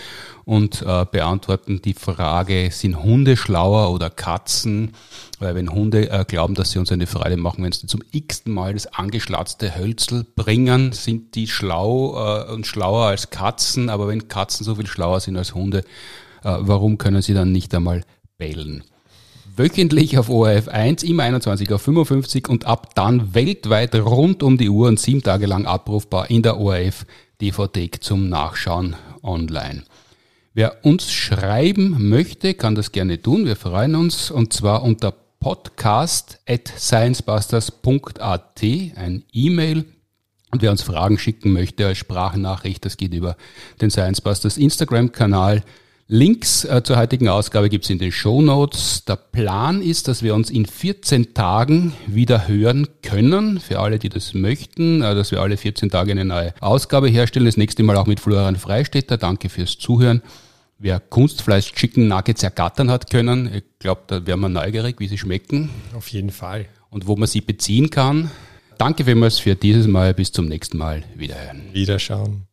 und äh, beantworten die Frage, sind Hunde schlauer oder Katzen? Weil wenn Hunde äh, glauben, dass sie uns eine Freude machen, wenn sie zum x-ten Mal das angeschlatzte Hölzel bringen, sind die schlau äh, und schlauer als Katzen. Aber wenn Katzen so viel schlauer sind als Hunde, äh, warum können sie dann nicht einmal bellen? Wöchentlich auf ORF 1, immer 21.55 Uhr und ab dann weltweit rund um die Uhr und sieben Tage lang abrufbar in der ORF DVD zum Nachschauen online. Wer uns schreiben möchte, kann das gerne tun. Wir freuen uns und zwar unter podcast at sciencebusters.at, ein E-Mail. Und wer uns Fragen schicken möchte als Sprachnachricht, das geht über den Sciencebusters Instagram-Kanal Links äh, zur heutigen Ausgabe gibt's in den Show Notes. Der Plan ist, dass wir uns in 14 Tagen wieder hören können, für alle, die das möchten, äh, dass wir alle 14 Tage eine neue Ausgabe herstellen. Das nächste Mal auch mit Florian Freistetter. Danke fürs Zuhören. Wer Kunstfleisch Chicken Nuggets ergattern hat können, ich glaube, da wären wir neugierig, wie sie schmecken. Auf jeden Fall. Und wo man sie beziehen kann. Danke vielmals für dieses Mal. Bis zum nächsten Mal. Wiederhören. Wiederschauen.